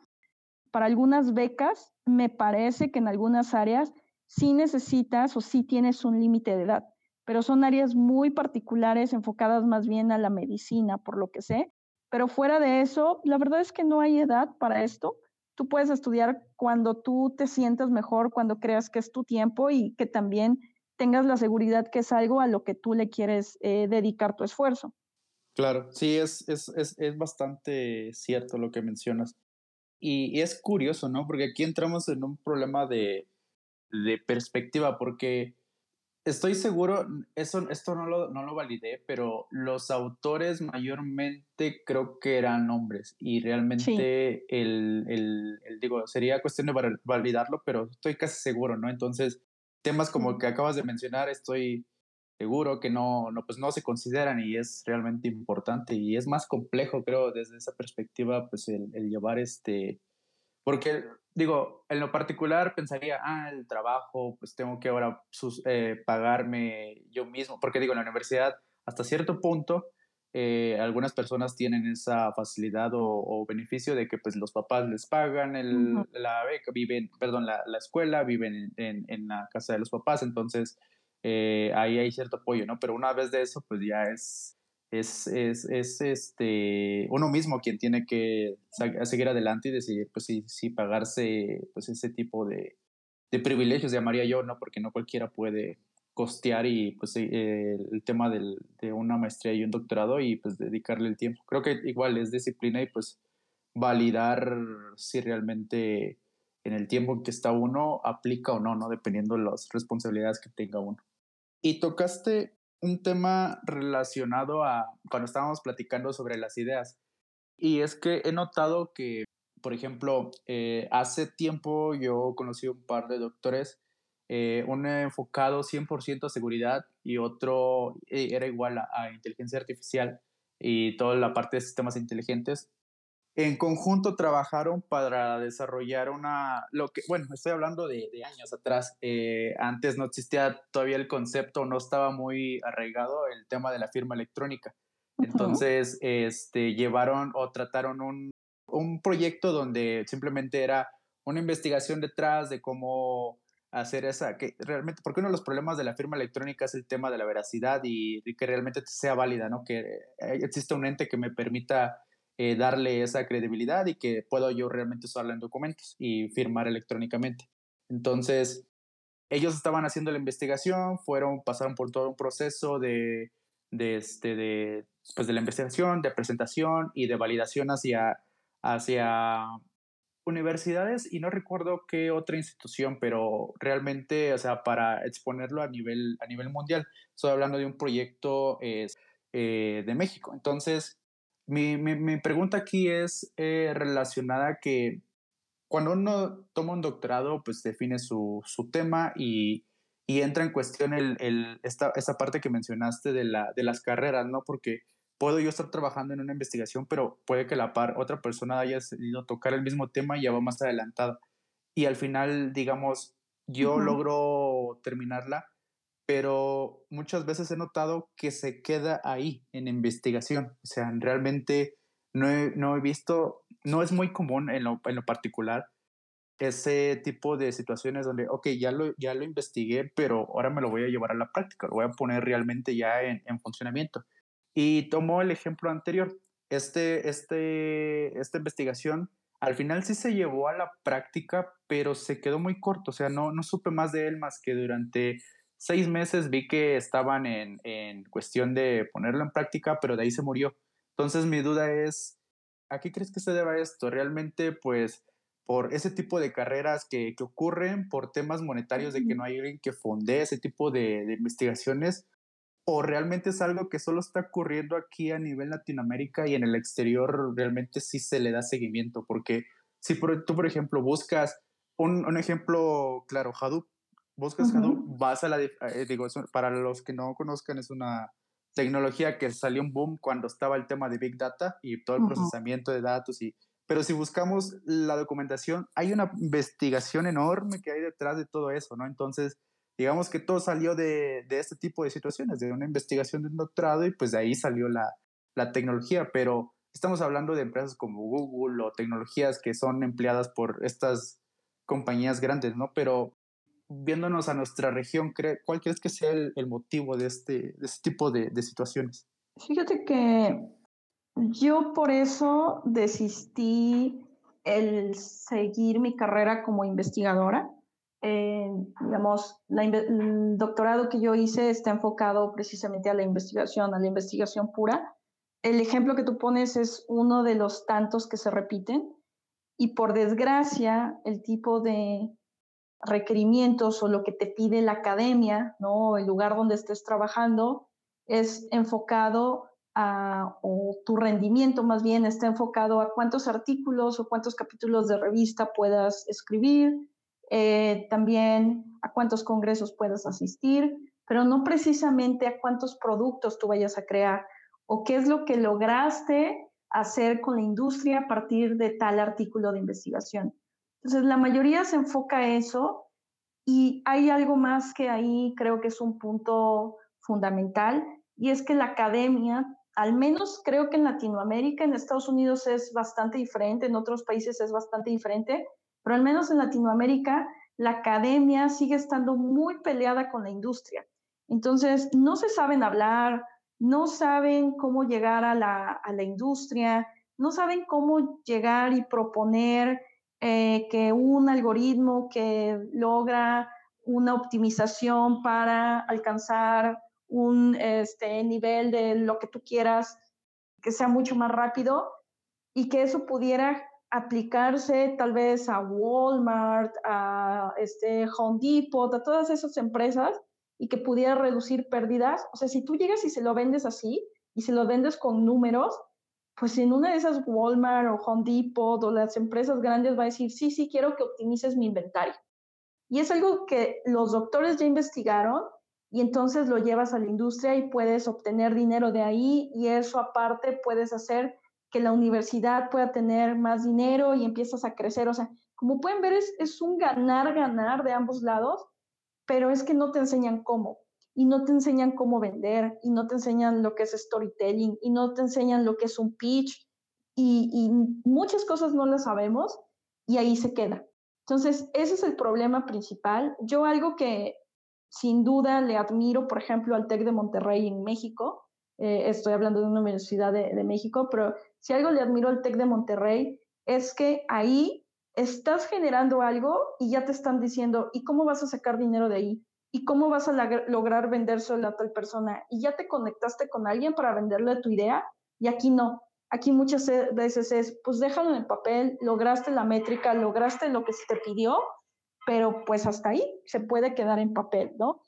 para algunas becas, me parece que en algunas áreas sí necesitas o sí tienes un límite de edad, pero son áreas muy particulares enfocadas más bien a la medicina, por lo que sé. Pero fuera de eso, la verdad es que no hay edad para esto. Tú puedes estudiar cuando tú te sientas mejor, cuando creas que es tu tiempo y que también tengas la seguridad que es algo a lo que tú le quieres eh, dedicar tu esfuerzo. Claro, sí, es, es, es, es, bastante cierto lo que mencionas. Y, y, es curioso, ¿no? Porque aquí entramos en un problema de, de perspectiva, porque estoy seguro, eso, esto no lo, no lo validé, pero los autores mayormente creo que eran hombres y realmente el, el, digo, sería cuestión de validarlo, pero estoy casi seguro, ¿no? Entonces, temas como que acabas de mencionar, estoy seguro que no, no, pues no se consideran y es realmente importante y es más complejo, creo, desde esa perspectiva, pues el, el llevar este, porque digo, en lo particular pensaría, ah, el trabajo, pues tengo que ahora eh, pagarme yo mismo, porque digo, en la universidad, hasta cierto punto, eh, algunas personas tienen esa facilidad o, beneficio de que pues los papás les pagan el, la beca, viven, perdón, la, la escuela, viven en, en, la casa de los papás, entonces eh, ahí hay cierto apoyo, ¿no? Pero una vez de eso, pues ya es es, es, es, este, uno mismo quien tiene que seguir adelante y decidir, pues sí pagarse pues ese tipo de, de privilegios, llamaría yo, ¿no? Porque no cualquiera puede costear y pues eh, el tema del, de una maestría y un doctorado y pues dedicarle el tiempo. Creo que igual es disciplina y pues validar si realmente en el tiempo en que está uno aplica o no, ¿no? Dependiendo de las responsabilidades que tenga uno. Y tocaste un tema relacionado a cuando estábamos platicando sobre las ideas. Y es que he notado que, por ejemplo, eh, hace tiempo yo conocí un par de doctores eh, uno enfocado 100% a seguridad y otro eh, era igual a, inteligencia artificial y toda la parte de sistemas inteligentes. En conjunto trabajaron para desarrollar una, lo que, bueno, estoy hablando de, años atrás, eh, antes no existía todavía el concepto, no estaba muy arraigado el tema de la firma electrónica. Entonces, este, llevaron o trataron un, un proyecto donde simplemente era una investigación detrás de cómo hacer esa, que realmente, porque uno de los problemas de la firma electrónica es el tema de la veracidad y, que realmente sea válida, ¿no? Que eh, exista un ente que me permita eh, darle esa credibilidad y que puedo yo realmente usarla en documentos y firmar electrónicamente. Entonces, ellos estaban haciendo la investigación, fueron, pasaron por todo un proceso de, este, de, pues de la investigación, de presentación y de validación hacia, hacia universidades y no recuerdo qué otra institución, pero realmente, o sea, para exponerlo a nivel, a nivel mundial, estoy hablando de un proyecto eh, de México. Entonces, mi, mi, pregunta aquí es eh, relacionada a que cuando uno toma un doctorado, pues define su, su tema y, y, entra en cuestión el, el, esta, esta parte que mencionaste de, la, de las carreras, ¿no? Porque puedo yo estar trabajando en una investigación, pero puede que la par otra persona haya decidido tocar el mismo tema y ya va más adelantada. Y al final, digamos, yo logro terminarla, pero muchas veces he notado que se queda ahí en investigación. O sea, realmente no he, no he visto, no es muy común en lo, en lo particular ese tipo de situaciones donde, ok, ya lo, ya lo investigué, pero ahora me lo voy a llevar a la práctica, lo voy a poner realmente ya en, en funcionamiento. Y tomó el ejemplo anterior. Este, este, esta investigación al final sí se llevó a la práctica, pero se quedó muy corto. O sea, no, no supe más de él más que durante seis meses vi que estaban en, en cuestión de ponerlo en práctica, pero de ahí se murió. Entonces mi duda es, ¿a qué crees que se deba esto? Realmente, pues, por ese tipo de carreras que, que ocurren, por temas monetarios de que no hay alguien que fonde ese tipo de, de investigaciones, o realmente es algo que solo está ocurriendo aquí a nivel Latinoamérica y en el exterior realmente sí se le da seguimiento, porque si tú, por ejemplo, buscas un, un ejemplo claro, Hadoop, buscas Hadoop, vas a la, eh, digo, para los que no conozcan, es una tecnología que salió un boom cuando estaba el tema de Big Data y todo el procesamiento de datos y pero si buscamos la documentación, hay una investigación enorme que hay detrás de todo eso, ¿no? Entonces, digamos que todo salió de, de, este tipo de situaciones, de una investigación de un doctorado y pues de ahí salió la, la tecnología, pero estamos hablando de empresas como Google o tecnologías que son empleadas por estas compañías grandes, ¿no? Pero viéndonos a nuestra región, ¿cuál crees que sea el, motivo de este, de este tipo de, situaciones? Fíjate que yo por eso desistí el seguir mi carrera como investigadora eh, digamos, el doctorado que yo hice está enfocado precisamente a la investigación, a la investigación pura. El ejemplo que tú pones es uno de los tantos que se repiten y por desgracia el tipo de requerimientos o lo que te pide la academia, ¿no? el lugar donde estés trabajando, es enfocado a, o tu rendimiento más bien está enfocado a cuántos artículos o cuántos capítulos de revista puedas escribir, eh, también a cuántos congresos puedas asistir, pero no precisamente a cuántos productos tú vayas a crear o qué es lo que lograste hacer con la industria a partir de tal artículo de investigación. Entonces, la mayoría se enfoca a eso y hay algo más que ahí creo que es un punto fundamental y es que la academia, al menos creo que en Latinoamérica, en Estados Unidos es bastante diferente, en otros países es bastante diferente, pero al menos en Latinoamérica la academia sigue estando muy peleada con la industria. Entonces, no se saben hablar, no saben cómo llegar a la, industria, no saben cómo llegar y proponer eh, que un algoritmo que logra una optimización para alcanzar un este, nivel de lo que tú quieras, que sea mucho más rápido y que eso pudiera aplicarse tal vez a Walmart, a este Home Depot, a todas esas empresas y que pudiera reducir pérdidas. O sea, si tú llegas y se lo vendes así y se lo vendes con números, pues en una de esas Walmart o Home Depot o las empresas grandes va a decir, sí, sí, quiero que optimices mi inventario. Y es algo que los doctores ya investigaron y entonces lo llevas a la industria y puedes obtener dinero de ahí y eso aparte puedes hacer que la universidad pueda tener más dinero y empiezas a crecer. O sea, como pueden ver, es, es un ganar-ganar de ambos lados, pero es que no te enseñan cómo y no te enseñan cómo vender y no te enseñan lo que es storytelling y no te enseñan lo que es un pitch y, muchas cosas no las sabemos y ahí se queda. Entonces, ese es el problema principal. Yo algo que sin duda le admiro, por ejemplo, al TEC de Monterrey en México, eh, estoy hablando de una universidad de, de, México, pero si algo le admiro al TEC de Monterrey es que ahí estás generando algo y ya te están diciendo, ¿y cómo vas a sacar dinero de ahí? ¿Y cómo vas a lograr vendérselo a tal persona? Y ya te conectaste con alguien para venderle tu idea y aquí no. Aquí muchas veces es, pues déjalo en el papel, lograste la métrica, lograste lo que se te pidió, pero pues hasta ahí se puede quedar en papel, ¿no?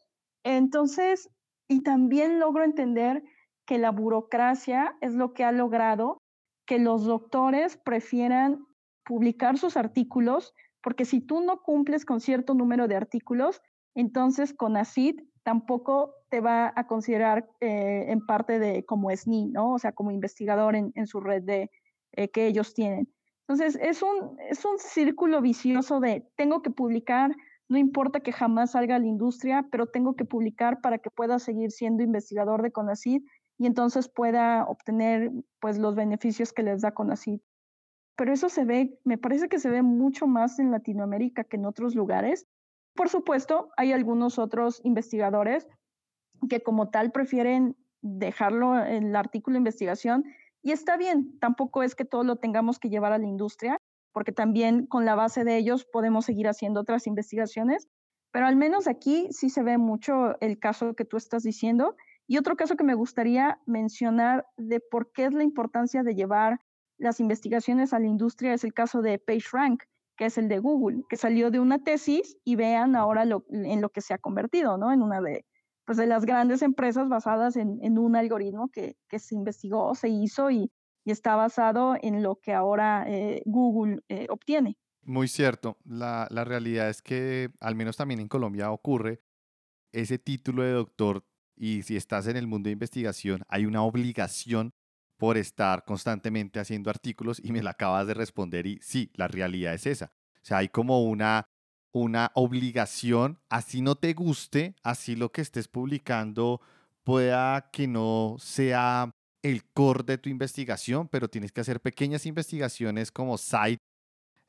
Entonces, y también logro entender que la burocracia es lo que ha logrado que los doctores prefieran publicar sus artículos, porque si tú no cumples con cierto número de artículos, entonces con ACID tampoco te va a considerar eh, en parte de como SNI, ¿no? O sea, como investigador en, en su red de, eh, que ellos tienen. Entonces, es un, es un círculo vicioso de tengo que publicar, no importa que jamás salga a la industria, pero tengo que publicar para que pueda seguir siendo investigador de CONACID y entonces pueda obtener pues los beneficios que les da CONACID. Pero eso se ve, me parece que se ve mucho más en Latinoamérica que en otros lugares por supuesto, hay algunos otros investigadores que como tal prefieren dejarlo en el artículo de investigación y está bien, tampoco es que todo lo tengamos que llevar a la industria, porque también con la base de ellos podemos seguir haciendo otras investigaciones, pero al menos aquí sí se ve mucho el caso que tú estás diciendo. Y otro caso que me gustaría mencionar de por qué es la importancia de llevar las investigaciones a la industria es el caso de PageRank que es el de Google, que salió de una tesis y vean ahora lo, en lo que se ha convertido, ¿no? En una de, pues, de las grandes empresas basadas en, en un algoritmo que, que, se investigó, se hizo y, y, está basado en lo que ahora eh, Google eh, obtiene. Muy cierto. La, la realidad es que, al menos también en Colombia ocurre, ese título de doctor y si estás en el mundo de investigación, hay una obligación por estar constantemente haciendo artículos y me la acabas de responder y sí, la realidad es esa. O sea, hay como una, una obligación, así no te guste, así lo que estés publicando pueda que no sea el core de tu investigación, pero tienes que hacer pequeñas investigaciones como site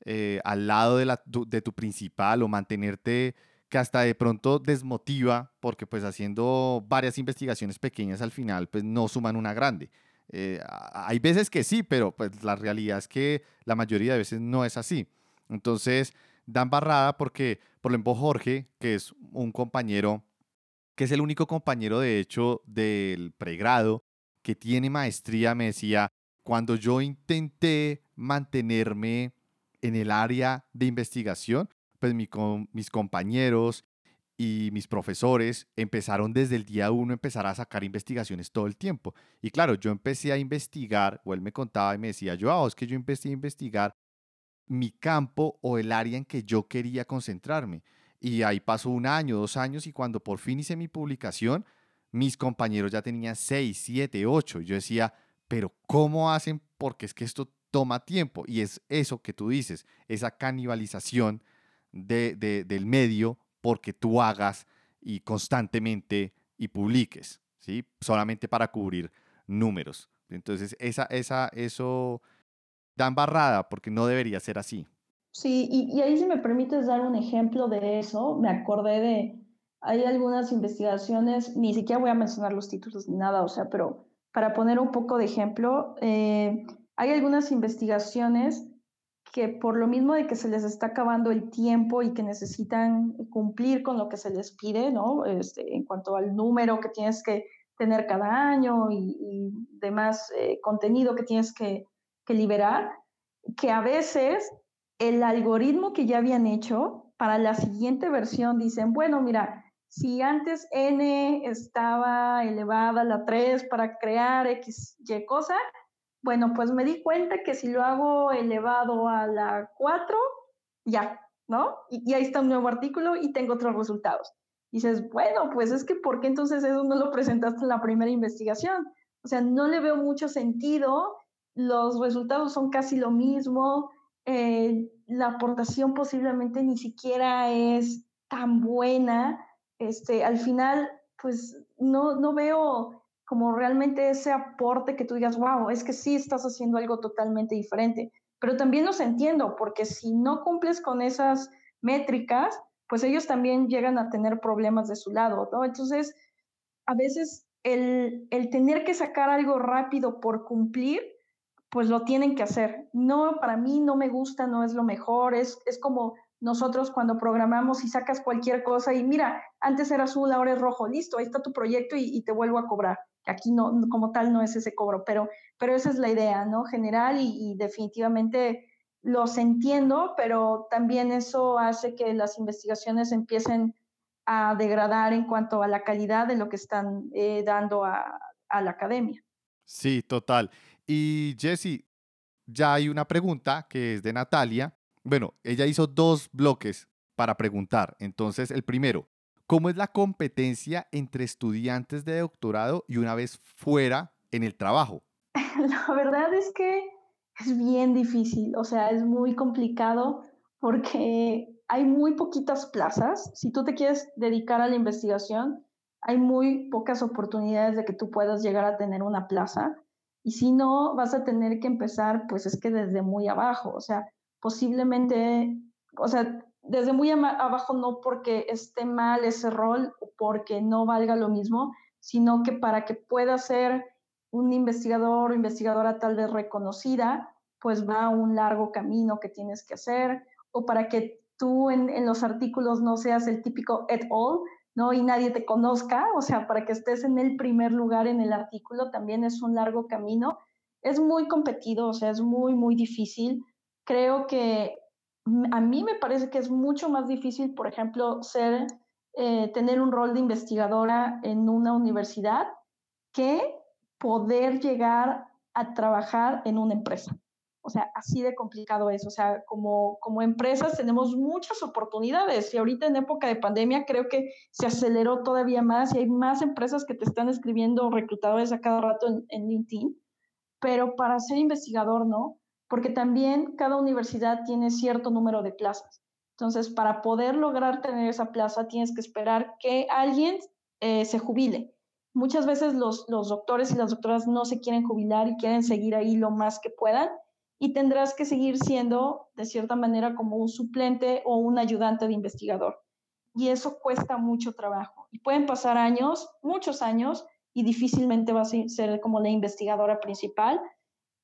eh, al lado de, la, de tu principal o mantenerte que hasta de pronto desmotiva porque pues haciendo varias investigaciones pequeñas al final pues no suman una grande. Eh, hay veces que sí, pero pues la realidad es que la mayoría de veces no es así. Entonces, dan barrada porque, por ejemplo, Jorge, que es un compañero, que es el único compañero, de hecho, del pregrado, que tiene maestría, me decía, cuando yo intenté mantenerme en el área de investigación, pues mis compañeros y mis profesores empezaron desde el día uno empezar a sacar investigaciones todo el tiempo. Y claro, yo empecé a investigar, o él me contaba y me decía, yo, ah, es que yo empecé a investigar mi campo o el área en que yo quería concentrarme. Y ahí pasó un año, dos años, y cuando por fin hice mi publicación, mis compañeros ya tenían seis, siete, ocho. Y yo decía, pero ¿cómo hacen? Porque es que esto toma tiempo. Y es eso que tú dices, esa canibalización de, del medio porque tú hagas y constantemente y publiques, ¿sí? Solamente para cubrir números. Entonces, esa, esa, eso da embarrada porque no debería ser así. Sí, y, ahí si me permites dar un ejemplo de eso, me acordé de, hay algunas investigaciones, ni siquiera voy a mencionar los títulos ni nada, o sea, pero para poner un poco de ejemplo, eh, hay algunas investigaciones que por lo mismo de que se les está acabando el tiempo y que necesitan cumplir con lo que se les pide, ¿no? Este, en cuanto al número que tienes que tener cada año y, y demás eh, contenido que tienes que, que liberar, que a veces el algoritmo que ya habían hecho para la siguiente versión dicen, bueno, mira, si antes n estaba elevada a la 3 para crear x, y cosa, bueno, pues me di cuenta que si lo hago elevado a la 4, ya, ¿no? Y, y ahí está un nuevo artículo y tengo otros resultados. Y dices, bueno, pues es que ¿por qué entonces eso no lo presentaste en la primera investigación? O sea, no le veo mucho sentido, los resultados son casi lo mismo, eh, la aportación posiblemente ni siquiera es tan buena, este, al final, pues no, no veo como realmente ese aporte que tú digas, wow, es que sí estás haciendo algo totalmente diferente. Pero también los entiendo, porque si no cumples con esas métricas, pues ellos también llegan a tener problemas de su lado, ¿no? Entonces, a veces el, el tener que sacar algo rápido por cumplir, pues lo tienen que hacer. No, para mí no me gusta, no es lo mejor, es, es como nosotros cuando programamos y sacas cualquier cosa y mira, antes era azul, ahora es rojo, listo, ahí está tu proyecto y, te vuelvo a cobrar. Aquí no, como tal no es ese cobro, pero, pero esa es la idea, ¿no? General y, definitivamente los entiendo, pero también eso hace que las investigaciones empiecen a degradar en cuanto a la calidad de lo que están eh, dando a, a la academia. Sí, total. Y Jesse, ya hay una pregunta que es de Natalia. Bueno, ella hizo dos bloques para preguntar. Entonces, el primero, ¿cómo es la competencia entre estudiantes de doctorado y una vez fuera en el trabajo? <laughs> La verdad es que es bien difícil, o sea, es muy complicado porque hay muy poquitas plazas. Si tú te quieres dedicar a la investigación, hay muy pocas oportunidades de que tú puedas llegar a tener una plaza. Y si no, vas a tener que empezar, pues es que desde muy abajo, o sea, posiblemente, o sea, desde muy abajo no porque esté mal ese rol o porque no valga lo mismo, sino que para que pueda ser un investigador o investigadora tal vez reconocida, pues va un largo camino que tienes que hacer, o para que tú en, en los artículos no seas el típico et al, ¿no? Y nadie te conozca, o sea, para que estés en el primer lugar en el artículo también es un largo camino. Es muy competido, o sea, es muy, muy difícil. Creo que a mí me parece que es mucho más difícil, por ejemplo, ser, eh, tener un rol de investigadora en una universidad que poder llegar a trabajar en una empresa. O sea, así de complicado es. O sea, como, como empresas tenemos muchas oportunidades y ahorita en época de pandemia creo que se aceleró todavía más y hay más empresas que te están escribiendo reclutadores a cada rato en, en LinkedIn. Pero para ser investigador, no, porque también cada universidad tiene cierto número de plazas. Entonces, para poder lograr tener esa plaza, tienes que esperar que alguien eh, se jubile. Muchas veces los, los doctores y las doctoras no se quieren jubilar y quieren seguir ahí lo más que puedan y tendrás que seguir siendo, de cierta manera, como un suplente o un ayudante de investigador. Y eso cuesta mucho trabajo. Y pueden pasar años, muchos años, y difícilmente vas a ser como la investigadora principal.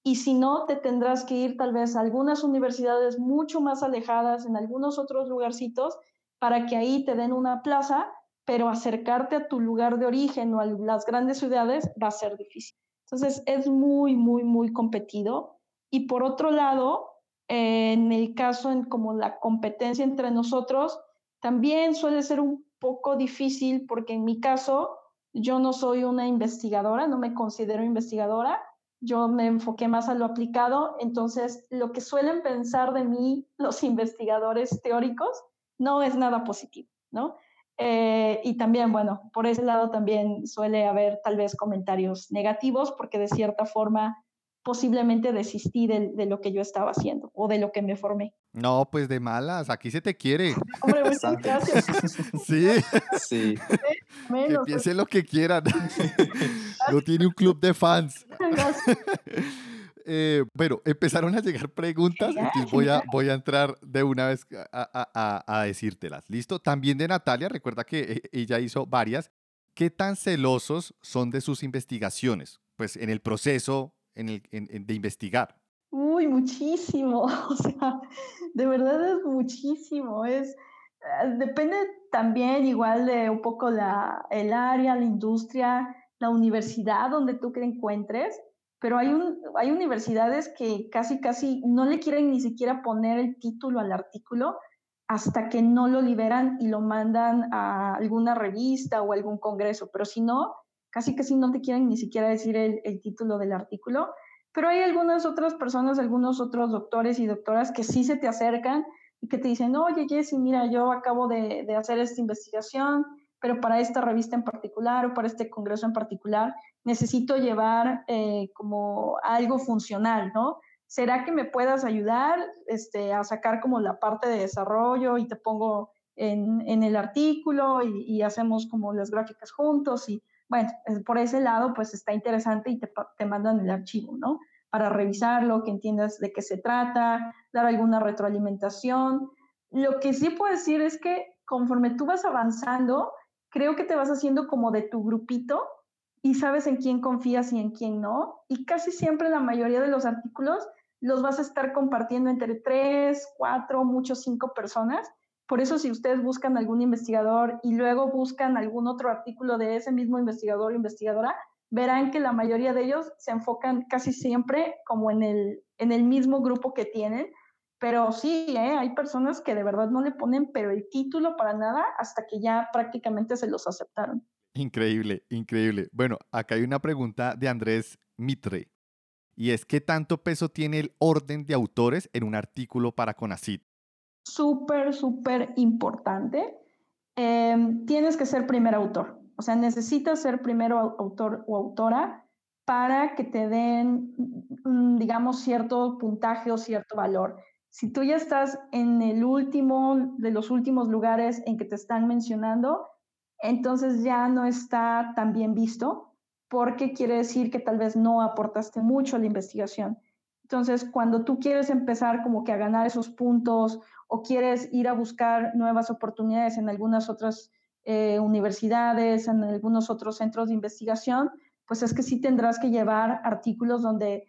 Y si no, te tendrás que ir tal vez a algunas universidades mucho más alejadas, en algunos otros lugarcitos, para que ahí te den una plaza, pero acercarte a tu lugar de origen o a las grandes ciudades va a ser difícil. Entonces es muy, muy, muy competido y por otro lado, en el caso en como la competencia entre nosotros, también suele ser un poco difícil porque en mi caso yo no soy una investigadora, no me considero investigadora, yo me enfoqué más a lo aplicado, entonces lo que suelen pensar de mí <laughs> los investigadores teóricos no es nada positivo, ¿no? Eh, y también, bueno, por ese lado también suele haber tal vez comentarios negativos porque de cierta forma posiblemente desistí de, lo que yo estaba haciendo o de lo que me formé. No, pues de malas, aquí se te quiere. Hombre, muchas <laughs> gracias. Sí. Sí. <laughs> que piensen lo que quieran. <laughs> no tiene un club de fans. <laughs> <laughs> Eh, bueno, empezaron a llegar preguntas, entonces voy a, voy a entrar de una vez a, a, decírtelas. ¿Listo? También de Natalia, recuerda que eh, ella hizo varias. ¿Qué tan celosos son de sus investigaciones? Pues en el proceso en el, de investigar? Uy, muchísimo. O sea, de verdad es muchísimo. Es, depende también igual de un poco la, el área, la industria, la universidad donde tú te encuentres, pero hay, un, hay universidades que casi, casi no le quieren ni siquiera poner el título al artículo hasta que no lo liberan y lo mandan a alguna revista o algún congreso, pero si no, casi casi no te quieren ni siquiera decir el, el título del artículo, pero hay algunas otras personas, algunos otros doctores y doctoras que sí se te acercan y que te dicen, oye, Jessy, mira, yo acabo de, de hacer esta investigación, pero para esta revista en particular o para este congreso en particular, necesito llevar eh, como algo funcional, ¿no? ¿Será que me puedas ayudar este, a sacar como la parte de desarrollo y te pongo en, en el artículo y, y, hacemos como las gráficas juntos? Y bueno, por ese lado, pues está interesante y te, te mandan el archivo, ¿no? Para revisarlo, que entiendas de qué se trata, dar alguna retroalimentación. Lo que sí puedo decir es que conforme tú vas avanzando, creo que te vas haciendo como de tu grupito y sabes en quién confías y en quién no. Y casi siempre la mayoría de los artículos los vas a estar compartiendo entre tres, cuatro, muchos cinco personas. Por eso si ustedes buscan algún investigador y luego buscan algún otro artículo de ese mismo investigador o investigadora, verán que la mayoría de ellos se enfocan casi siempre como en el, en el mismo grupo que tienen pero sí, ¿eh? hay personas que de verdad no le ponen pero el título para nada hasta que ya prácticamente se los aceptaron. Increíble, increíble. Bueno, acá hay una pregunta de Andrés Mitre. Y es, ¿qué tanto peso tiene el orden de autores en un artículo para CONACIT? Súper, súper importante. Eh, tienes que ser primer autor. O sea, necesitas ser primero autor o autora para que te den, mm, digamos, cierto puntaje o cierto valor. Si tú ya estás en el último de los últimos lugares en que te están mencionando, entonces ya no está tan bien visto porque quiere decir que tal vez no aportaste mucho a la investigación. Entonces, cuando tú quieres empezar como que a ganar esos puntos o quieres ir a buscar nuevas oportunidades en algunas otras eh, universidades, en algunos otros centros de investigación, pues es que sí tendrás que llevar artículos donde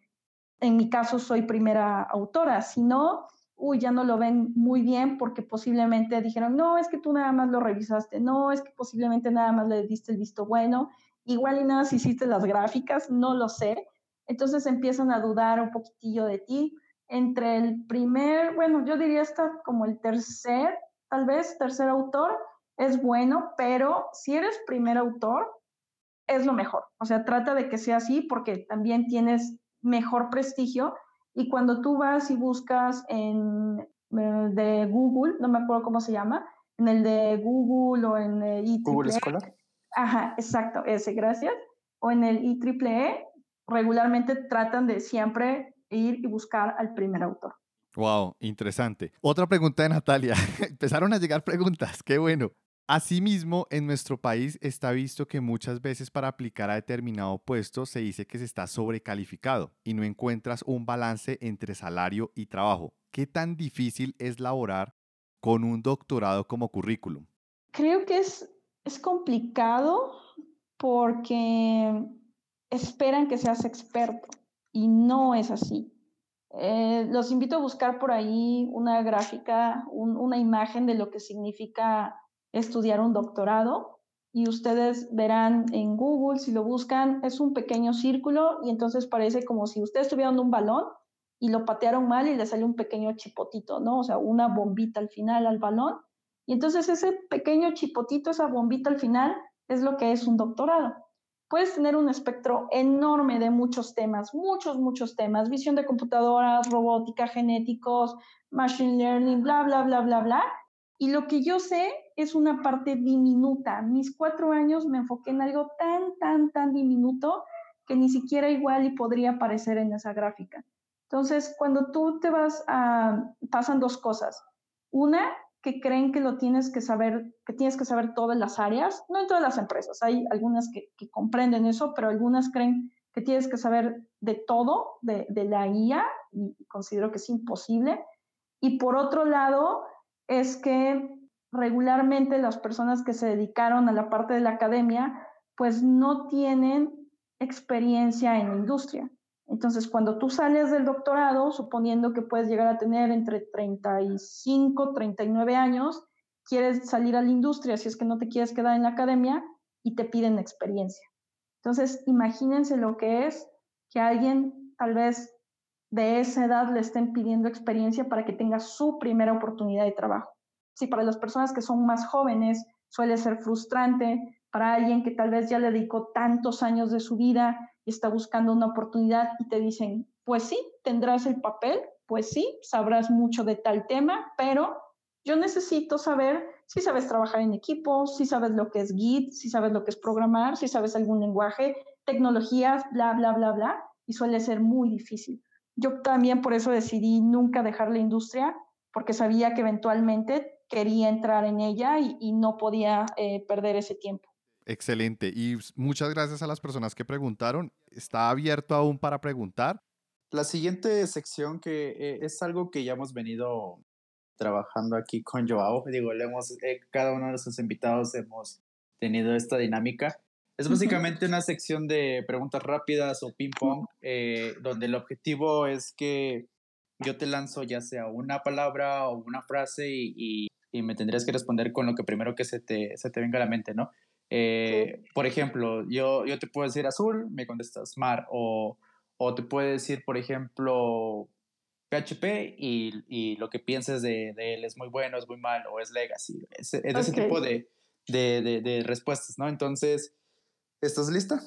en mi caso soy primera autora, si no, uy, ya no lo ven muy bien porque posiblemente dijeron, no, es que tú nada más lo revisaste, no, es que posiblemente nada más le diste el visto bueno, igual y nada si hiciste las gráficas, no lo sé. Entonces empiezan a dudar un poquitillo de ti. Entre el primer, bueno, yo diría hasta como el tercer, tal vez, tercer autor, es bueno, pero si eres primer autor, es lo mejor. O sea, trata de que sea así porque también tienes mejor prestigio. Y cuando tú vas y buscas en de Google, no me acuerdo cómo se llama, en el de Google o en el IEEE. Google Scholar. Ajá, exacto, ese, gracias. O en el IEEE, regularmente tratan de siempre ir y buscar al primer autor. Wow, interesante. Otra pregunta de Natalia. <laughs> Empezaron a llegar preguntas, qué bueno. Asimismo, en nuestro país está visto que muchas veces para aplicar a determinado puesto se dice que se está sobrecalificado y no encuentras un balance entre salario y trabajo. ¿Qué tan difícil es laborar con un doctorado como currículum? Creo que es, es complicado porque esperan que seas experto y no es así. Eh, los invito a buscar por ahí una gráfica, un, una imagen de lo que significa estudiar un doctorado y ustedes verán en Google, si lo buscan, es un pequeño círculo y entonces parece como si ustedes tuvieran un balón y lo patearon mal y le sale un pequeño chipotito, ¿no? O sea, una bombita al final al balón. Y entonces ese pequeño chipotito, esa bombita al final, es lo que es un doctorado. Puedes tener un espectro enorme de muchos temas, muchos, muchos temas, visión de computadoras, robótica, genéticos, machine learning, bla, bla, bla, bla, bla. Y lo que yo sé es una parte diminuta. Mis cuatro años me enfoqué en algo tan, tan, tan diminuto que ni siquiera igual y podría aparecer en esa gráfica. Entonces, cuando tú te vas a, pasan dos cosas. Una, que creen que lo tienes que saber, que tienes que saber todas las áreas, no en todas las empresas, hay algunas que, comprenden eso, pero algunas creen que tienes que saber de todo, de, de la guía, y considero que es imposible. Y por otro lado, es que regularmente las personas que se dedicaron a la parte de la academia, pues no tienen experiencia en la industria. Entonces, cuando tú sales del doctorado, suponiendo que puedes llegar a tener entre 35, 39 años, quieres salir a la industria si es que no te quieres quedar en la academia y te piden experiencia. Entonces, imagínense lo que es que alguien tal vez de esa edad le estén pidiendo experiencia para que tenga su primera oportunidad de trabajo si para las personas que son más jóvenes suele ser frustrante, para alguien que tal vez ya le dedicó tantos años de su vida y está buscando una oportunidad y te dicen, pues sí, tendrás el papel, pues sí, sabrás mucho de tal tema, pero yo necesito saber si sabes trabajar en equipo, si sabes lo que es Git, si sabes lo que es programar, si sabes algún lenguaje, tecnologías, bla, bla, bla, bla, y suele ser muy difícil. Yo también por eso decidí nunca dejar la industria, porque sabía que eventualmente quería entrar en ella y, no podía eh, perder ese tiempo. Excelente. Y muchas gracias a las personas que preguntaron. Está abierto aún para preguntar. La siguiente sección que eh, es algo que ya hemos venido trabajando aquí con Joao. Digo, le hemos, eh, cada uno de nuestros invitados hemos tenido esta dinámica. Es básicamente una sección de preguntas rápidas o ping-pong, eh, donde el objetivo es que yo te lanzo ya sea una palabra o una frase y, y, me tendrías que responder con lo que primero que se te, se te venga a la mente, ¿no? Eh, por ejemplo, yo, yo te puedo decir azul, me contestas mar, o, o te puedo decir, por ejemplo, PHP y, y lo que pienses de, de, él es muy bueno, es muy malo, o es legacy. Es, es ese tipo de, de, de, respuestas, ¿no? Entonces, ¿estás lista?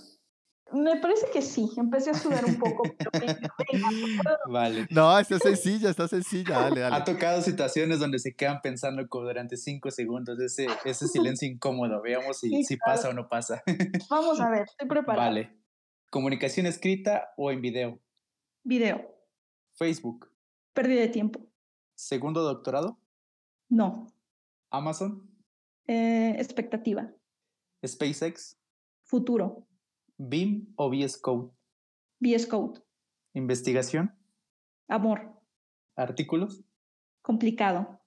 Me parece que sí, empecé a sudar un poco. <laughs> vale. No, está sencilla, está sencilla, dale, dale. Ha tocado situaciones donde se quedan pensando como durante cinco segundos, ese, ese silencio incómodo, veamos si, si pasa o no pasa. Vamos a ver, estoy preparada. Vale. ¿Comunicación escrita o en video? Video. Facebook. Pérdida de tiempo. ¿Segundo doctorado? No. ¿Amazon? Eh, expectativa. ¿SpaceX? Futuro. ¿BIM o VS Code? VS Code. ¿Investigación? Amor. ¿Artículos? Complicado.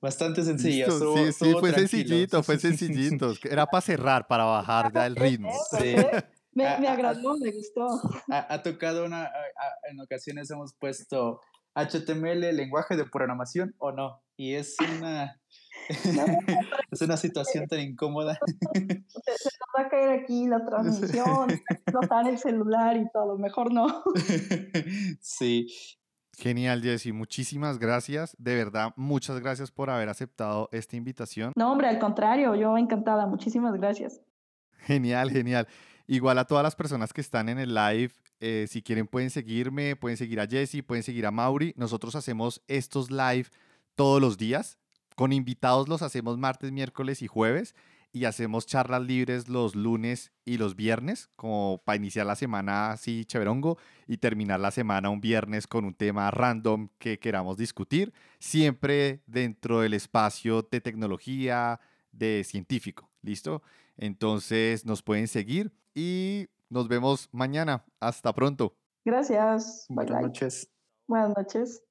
Bastante sencillo. sí, sí, fue sencillito, fue <laughs> sencillito. Era para cerrar, para bajar ya el ritmo. Sí. <laughs> Me, me agradó, me gustó. Ha, ha tocado una, en ocasiones hemos puesto HTML, lenguaje de programación o no. Y es una, <laughs> es una situación tan incómoda. <laughs> Se, nos va a caer aquí la <laughs> transmisión, explotar el celular y todo, mejor no. Sí. Genial, Jessy. Muchísimas gracias. De verdad, muchas gracias por haber aceptado esta invitación. No, hombre, al contrario, yo encantada. Muchísimas gracias. Genial, genial. Igual a todas las personas que están en el live, eh, si quieren pueden seguirme, pueden seguir a Jesse, pueden seguir a Mauri. Nosotros hacemos estos live todos los días. Con invitados los hacemos martes, miércoles y jueves. Y hacemos charlas libres los lunes y los viernes, como para iniciar la semana así chéverongo y terminar la semana un viernes con un tema random que queramos discutir, siempre dentro del espacio de tecnología, de científico. ¿Listo? Entonces nos pueden seguir y nos vemos mañana. Hasta pronto. Gracias. Buenas noches. Buenas noches.